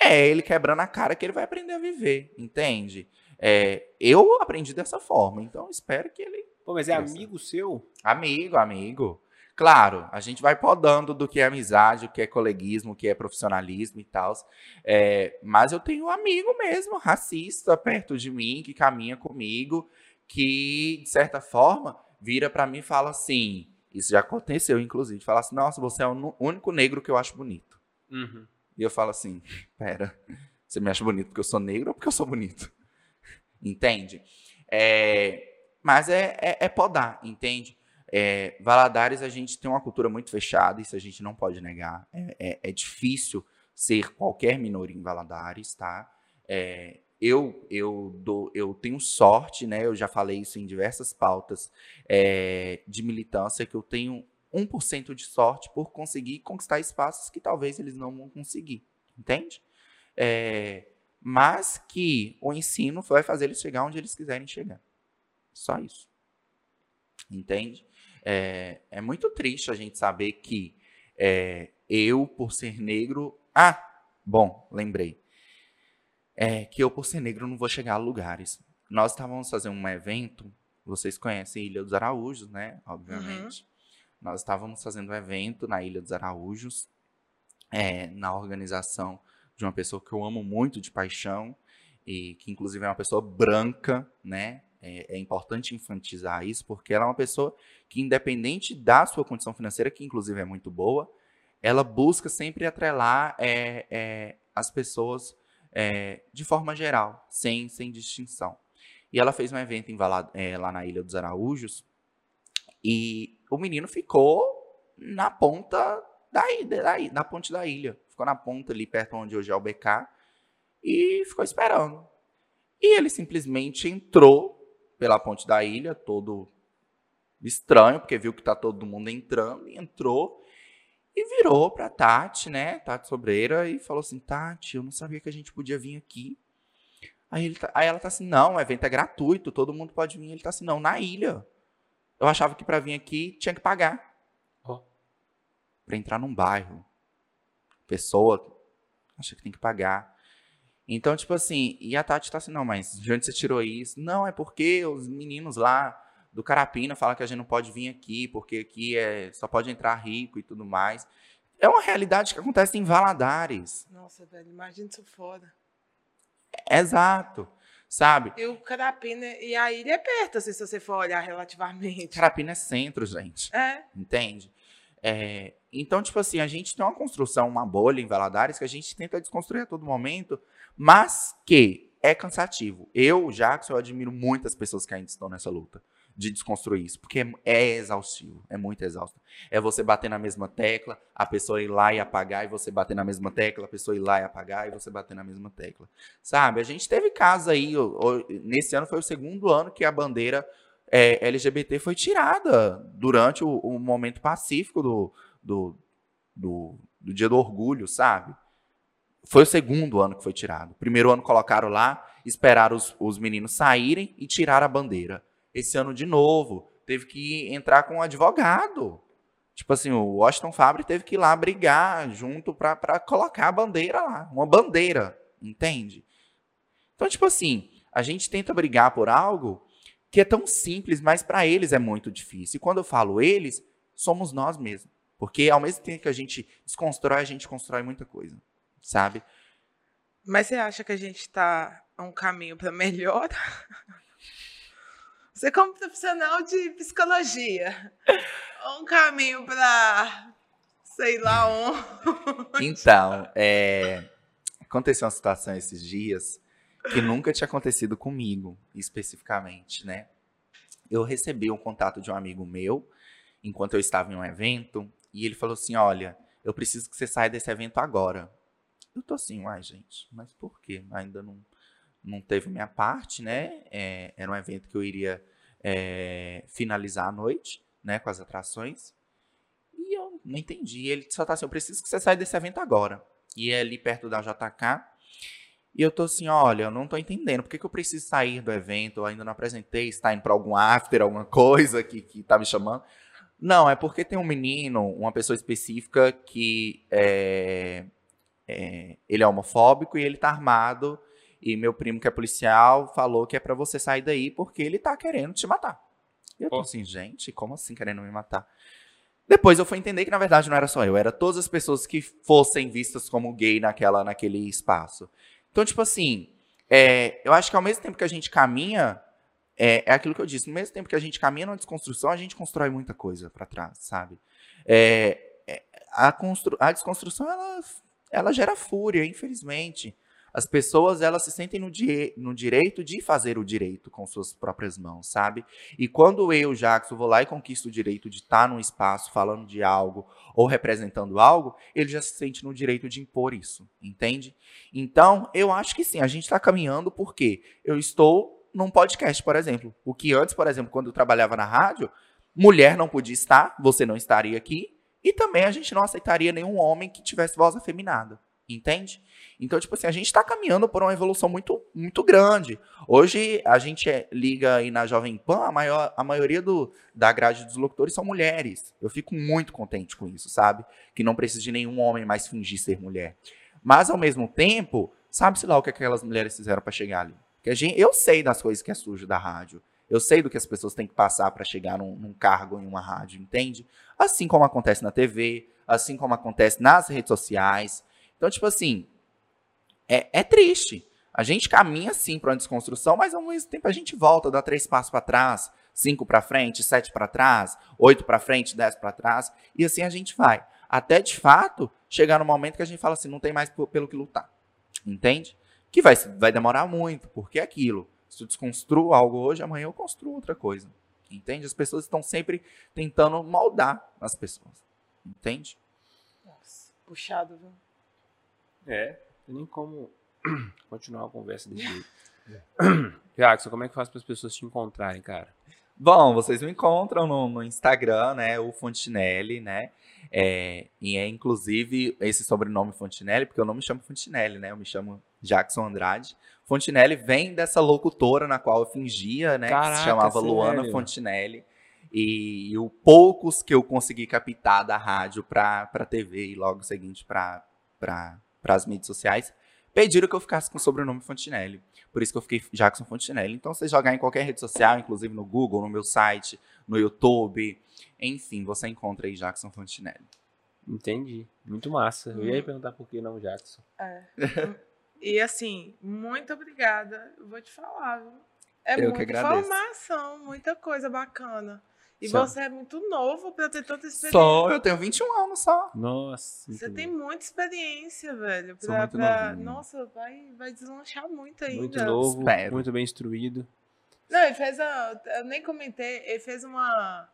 É ele quebrando a cara que ele vai aprender a viver, entende? É, eu aprendi dessa forma, então espero que ele. Pô, mas é amigo seu? Amigo, amigo. Claro, a gente vai podando do que é amizade, o que é coleguismo, o que é profissionalismo e tal. É, mas eu tenho um amigo mesmo, racista, perto de mim, que caminha comigo, que, de certa forma, vira pra mim e fala assim. Isso já aconteceu, inclusive. Fala assim: Nossa, você é o único negro que eu acho bonito. Uhum. E eu falo assim: Pera, você me acha bonito porque eu sou negro ou porque eu sou bonito? Entende? É, mas é, é, é podar, entende? É, Valadares, a gente tem uma cultura muito fechada, isso a gente não pode negar. É, é- é difícil ser qualquer minoria em Valadares, tá? É, eu, eu, dou, eu tenho sorte, né? Eu já falei isso em diversas pautas é, de militância, que eu tenho 1% de sorte por conseguir conquistar espaços que talvez eles não vão conseguir, entende? É, mas que o ensino vai fazer eles chegar onde eles quiserem chegar. Só isso. Entende? É, é muito triste a gente saber que é, eu, por ser negro. Ah, bom, lembrei. É, que eu, por ser negro, não vou chegar a lugares. Nós estávamos fazendo um evento, vocês conhecem Ilha dos Araújos, né? Obviamente. Nós estávamos fazendo um evento na Ilha dos Araújos, é, na organização de uma pessoa que eu amo muito de paixão, e que inclusive é uma pessoa branca, né? É, é, importante enfatizar isso, porque ela é uma pessoa que, independente da sua condição financeira, que inclusive é muito boa, ela busca sempre atrelar é, é, as pessoas é, de forma geral, sem, sem distinção. E ela fez um evento em Valad é, lá na Ilha dos Araújos, e o menino ficou na ponta da, da, da ponte da ilha. Ficou na ponta ali, perto onde hoje é o BK, e ficou esperando. E ele simplesmente entrou pela ponte da ilha, todo estranho, porque viu que tá todo mundo entrando, e entrou e virou pra Tati, né, Tati Sobreira, e falou assim, Tati, eu não sabia que a gente podia vir aqui. Aí, ele tá, aí ela tá assim, não, o evento é gratuito, todo mundo pode vir. Ele tá assim, não, na ilha. Eu achava que para vir aqui tinha que pagar. Oh. Para entrar num bairro. Pessoa acha que tem que pagar. Então, tipo assim, e a Tati tá assim, não, mas de onde você tirou isso? Não, é porque os meninos lá do Carapina falam que a gente não pode vir aqui, porque aqui é, só pode entrar rico e tudo mais. É uma realidade que acontece em Valadares. Nossa, velho, imagina isso foda. Exato. Sabe? E o Carapina e a ilha é perto, assim, se você for olhar relativamente. Carapina é centro, gente. É. Entende? É, então, tipo assim, a gente tem uma construção, uma bolha em Valadares que a gente tenta desconstruir a todo momento, mas que é cansativo. Eu, Jackson, eu admiro muitas pessoas que ainda estão nessa luta de desconstruir isso, porque é exaustivo, é muito exausto. É você bater na mesma tecla, a pessoa ir lá e apagar, e você bater na mesma tecla, a pessoa ir lá e apagar, e você bater na mesma tecla. Sabe? A gente teve casos aí, nesse ano foi o segundo ano que a bandeira é, LGBT foi tirada durante o, o momento pacífico do, do, do, do Dia do Orgulho, sabe? Foi o segundo ano que foi tirado. Primeiro ano colocaram lá, esperaram os, os meninos saírem e tiraram a bandeira. Esse ano de novo, teve que entrar com um advogado. Tipo assim, o Washington Fabre teve que ir lá brigar junto para colocar a bandeira lá. Uma bandeira, entende? Então, tipo assim, a gente tenta brigar por algo que é tão simples, mas para eles é muito difícil. E quando eu falo eles, somos nós mesmos. Porque ao mesmo tempo que a gente desconstrói, a gente constrói muita coisa, sabe? Mas você acha que a gente está a um caminho para melhor? Você, como profissional de psicologia, um caminho para sei lá onde. Então, é, aconteceu uma situação esses dias que nunca tinha acontecido comigo, especificamente, né? Eu recebi um contato de um amigo meu, enquanto eu estava em um evento, e ele falou assim: Olha, eu preciso que você saia desse evento agora. Eu tô assim, uai, gente, mas por quê? Ainda não não teve minha parte, né? É, era um evento que eu iria é, finalizar a noite, né, com as atrações. E eu não entendi. Ele só tá assim, eu preciso que você saia desse evento agora. E é ali perto da JK. E eu tô assim, olha, eu não tô entendendo. Por que, que eu preciso sair do evento? Eu ainda não apresentei, está indo para algum after, alguma coisa que, que tá me chamando. Não, é porque tem um menino, uma pessoa específica que é, é, ele é homofóbico e ele tá armado e meu primo, que é policial, falou que é para você sair daí porque ele tá querendo te matar. E eu tô assim, gente, como assim querendo me matar? Depois eu fui entender que na verdade não era só eu, era todas as pessoas que fossem vistas como gay naquela, naquele espaço. Então, tipo assim, é, eu acho que ao mesmo tempo que a gente caminha, é, é, aquilo que eu disse, no mesmo tempo que a gente caminha na desconstrução, a gente constrói muita coisa para trás, sabe? É, é, a, a desconstrução, ela, ela gera fúria, infelizmente. As pessoas, elas se sentem no, di no direito de fazer o direito com suas próprias mãos, sabe? E quando eu, Jackson, vou lá e conquisto o direito de estar num espaço falando de algo ou representando algo, ele já se sente no direito de impor isso, entende? Então, eu acho que sim, a gente está caminhando porque eu estou num podcast, por exemplo. O que antes, por exemplo, quando eu trabalhava na rádio, mulher não podia estar, você não estaria aqui, e também a gente não aceitaria nenhum homem que tivesse voz afeminada. Entende? Então, tipo assim, a gente está caminhando por uma evolução muito, muito grande. Hoje, a gente é, liga aí na Jovem Pan, a, maior, a maioria do, da grade dos locutores são mulheres. Eu fico muito contente com isso, sabe? Que não precisa de nenhum homem mais fingir ser mulher. Mas, ao mesmo tempo, sabe-se lá o que aquelas mulheres fizeram para chegar ali. Que gente, eu sei das coisas que é sujo da rádio. Eu sei do que as pessoas têm que passar para chegar num, num cargo em uma rádio, entende? Assim como acontece na TV, assim como acontece nas redes sociais. Então, tipo assim, é, é triste. A gente caminha sim para uma desconstrução, mas ao mesmo tempo a gente volta, dá três passos para trás, cinco para frente, sete para trás, oito para frente, dez para trás, e assim a gente vai. Até de fato chegar no momento que a gente fala assim, não tem mais pelo que lutar. Entende? Que vai, vai demorar muito, porque é aquilo. Se eu desconstruo algo hoje, amanhã eu construo outra coisa. Entende? As pessoas estão sempre tentando moldar as pessoas. Entende? Nossa, puxado, viu? É, tem nem como continuar a conversa desse jeito. Jackson, como é que faz para as pessoas te encontrarem, cara? Bom, vocês me encontram no, no Instagram, né? O Fontinelli, né? É, e é inclusive esse sobrenome Fontinelli, porque eu não me chamo Fontinelli, né? Eu me chamo Jackson Andrade. Fontinelli vem dessa locutora na qual eu fingia, né? Caraca, que se chamava sério? Luana Fontinelli. E, e o poucos que eu consegui captar da rádio para a TV e logo seguinte para as mídias sociais, pediram que eu ficasse com o sobrenome Fontinelli. Por isso que eu fiquei Jackson Fontinelli. Então, você jogar em qualquer rede social, inclusive no Google, no meu site, no YouTube, enfim, você encontra aí Jackson Fontinelli. Entendi. Muito massa. Eu ia perguntar por que não Jackson. É. e assim, muito obrigada. Eu vou te falar, viu? É Eu que muita agradeço. informação, muita coisa bacana. E Só- você é muito novo para ter tanta experiência. Só, eu tenho 21 anos só. Nossa. Você tem bom. muita experiência, velho. Sou Pra, muito pra-. Nossa, vai, vai deslanchar muito ainda. Muito novo, Espero. muito bem instruído. Não, ele fez a. Eu nem comentei, ele fez uma.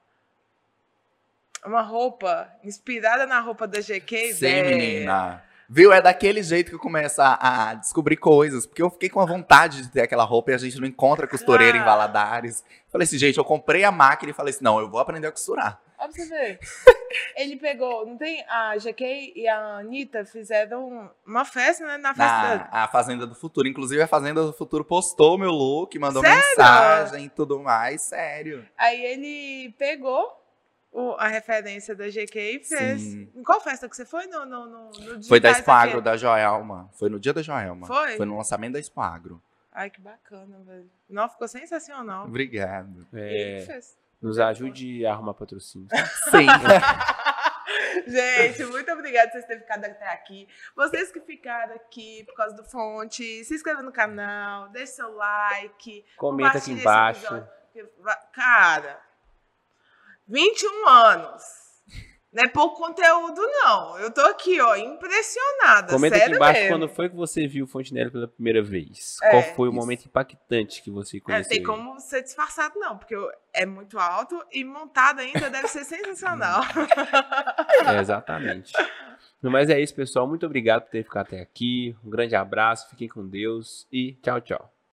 Uma roupa inspirada na roupa da GK, Sim, velho. menina. Viu? É daquele jeito que eu começo a, a descobrir coisas. Porque eu fiquei com a vontade de ter aquela roupa e a gente não encontra costureira em Ah. Valadares. Falei assim, gente, eu comprei a máquina e falei assim, não, eu vou aprender a costurar. Olha pra você ver. Ele pegou, não tem? A GK e a Anitta fizeram uma festa, né? Na festa. Na a Fazenda do Futuro. Inclusive, a Fazenda do Futuro postou meu look, mandou Sério? mensagem e tudo mais. Sério. Aí ele pegou o- a referência da GK e fez. Sim. Em qual festa que você foi? No, no, no, no Foi da Digitais Expo Agro, aqui? da Joelma. Foi no dia da Joelma. Foi? Foi no lançamento da Expo Agro. Ai, que bacana, velho. Não, ficou sensacional. Obrigado. E É, fez. nos ajude a arrumar patrocínio. Sim. Gente, muito obrigada por vocês terem ficado até aqui. Vocês que ficaram aqui por causa do fonte, se inscreva no canal, deixe seu like. Comenta aqui embaixo. Cara, 21 anos. Não é pouco conteúdo, não. Eu tô aqui, ó, impressionada. Comenta aqui embaixo mesmo. quando foi que você viu o Fontenelle pela primeira vez. É, Qual foi o isso. momento impactante que você É, conheceu? tem ele? como ser disfarçado, não, porque é muito alto e montado ainda deve ser sensacional. É, exatamente. No mais é isso, pessoal. Muito obrigado por ter ficado até aqui. Um grande abraço, fiquem com Deus e tchau, tchau.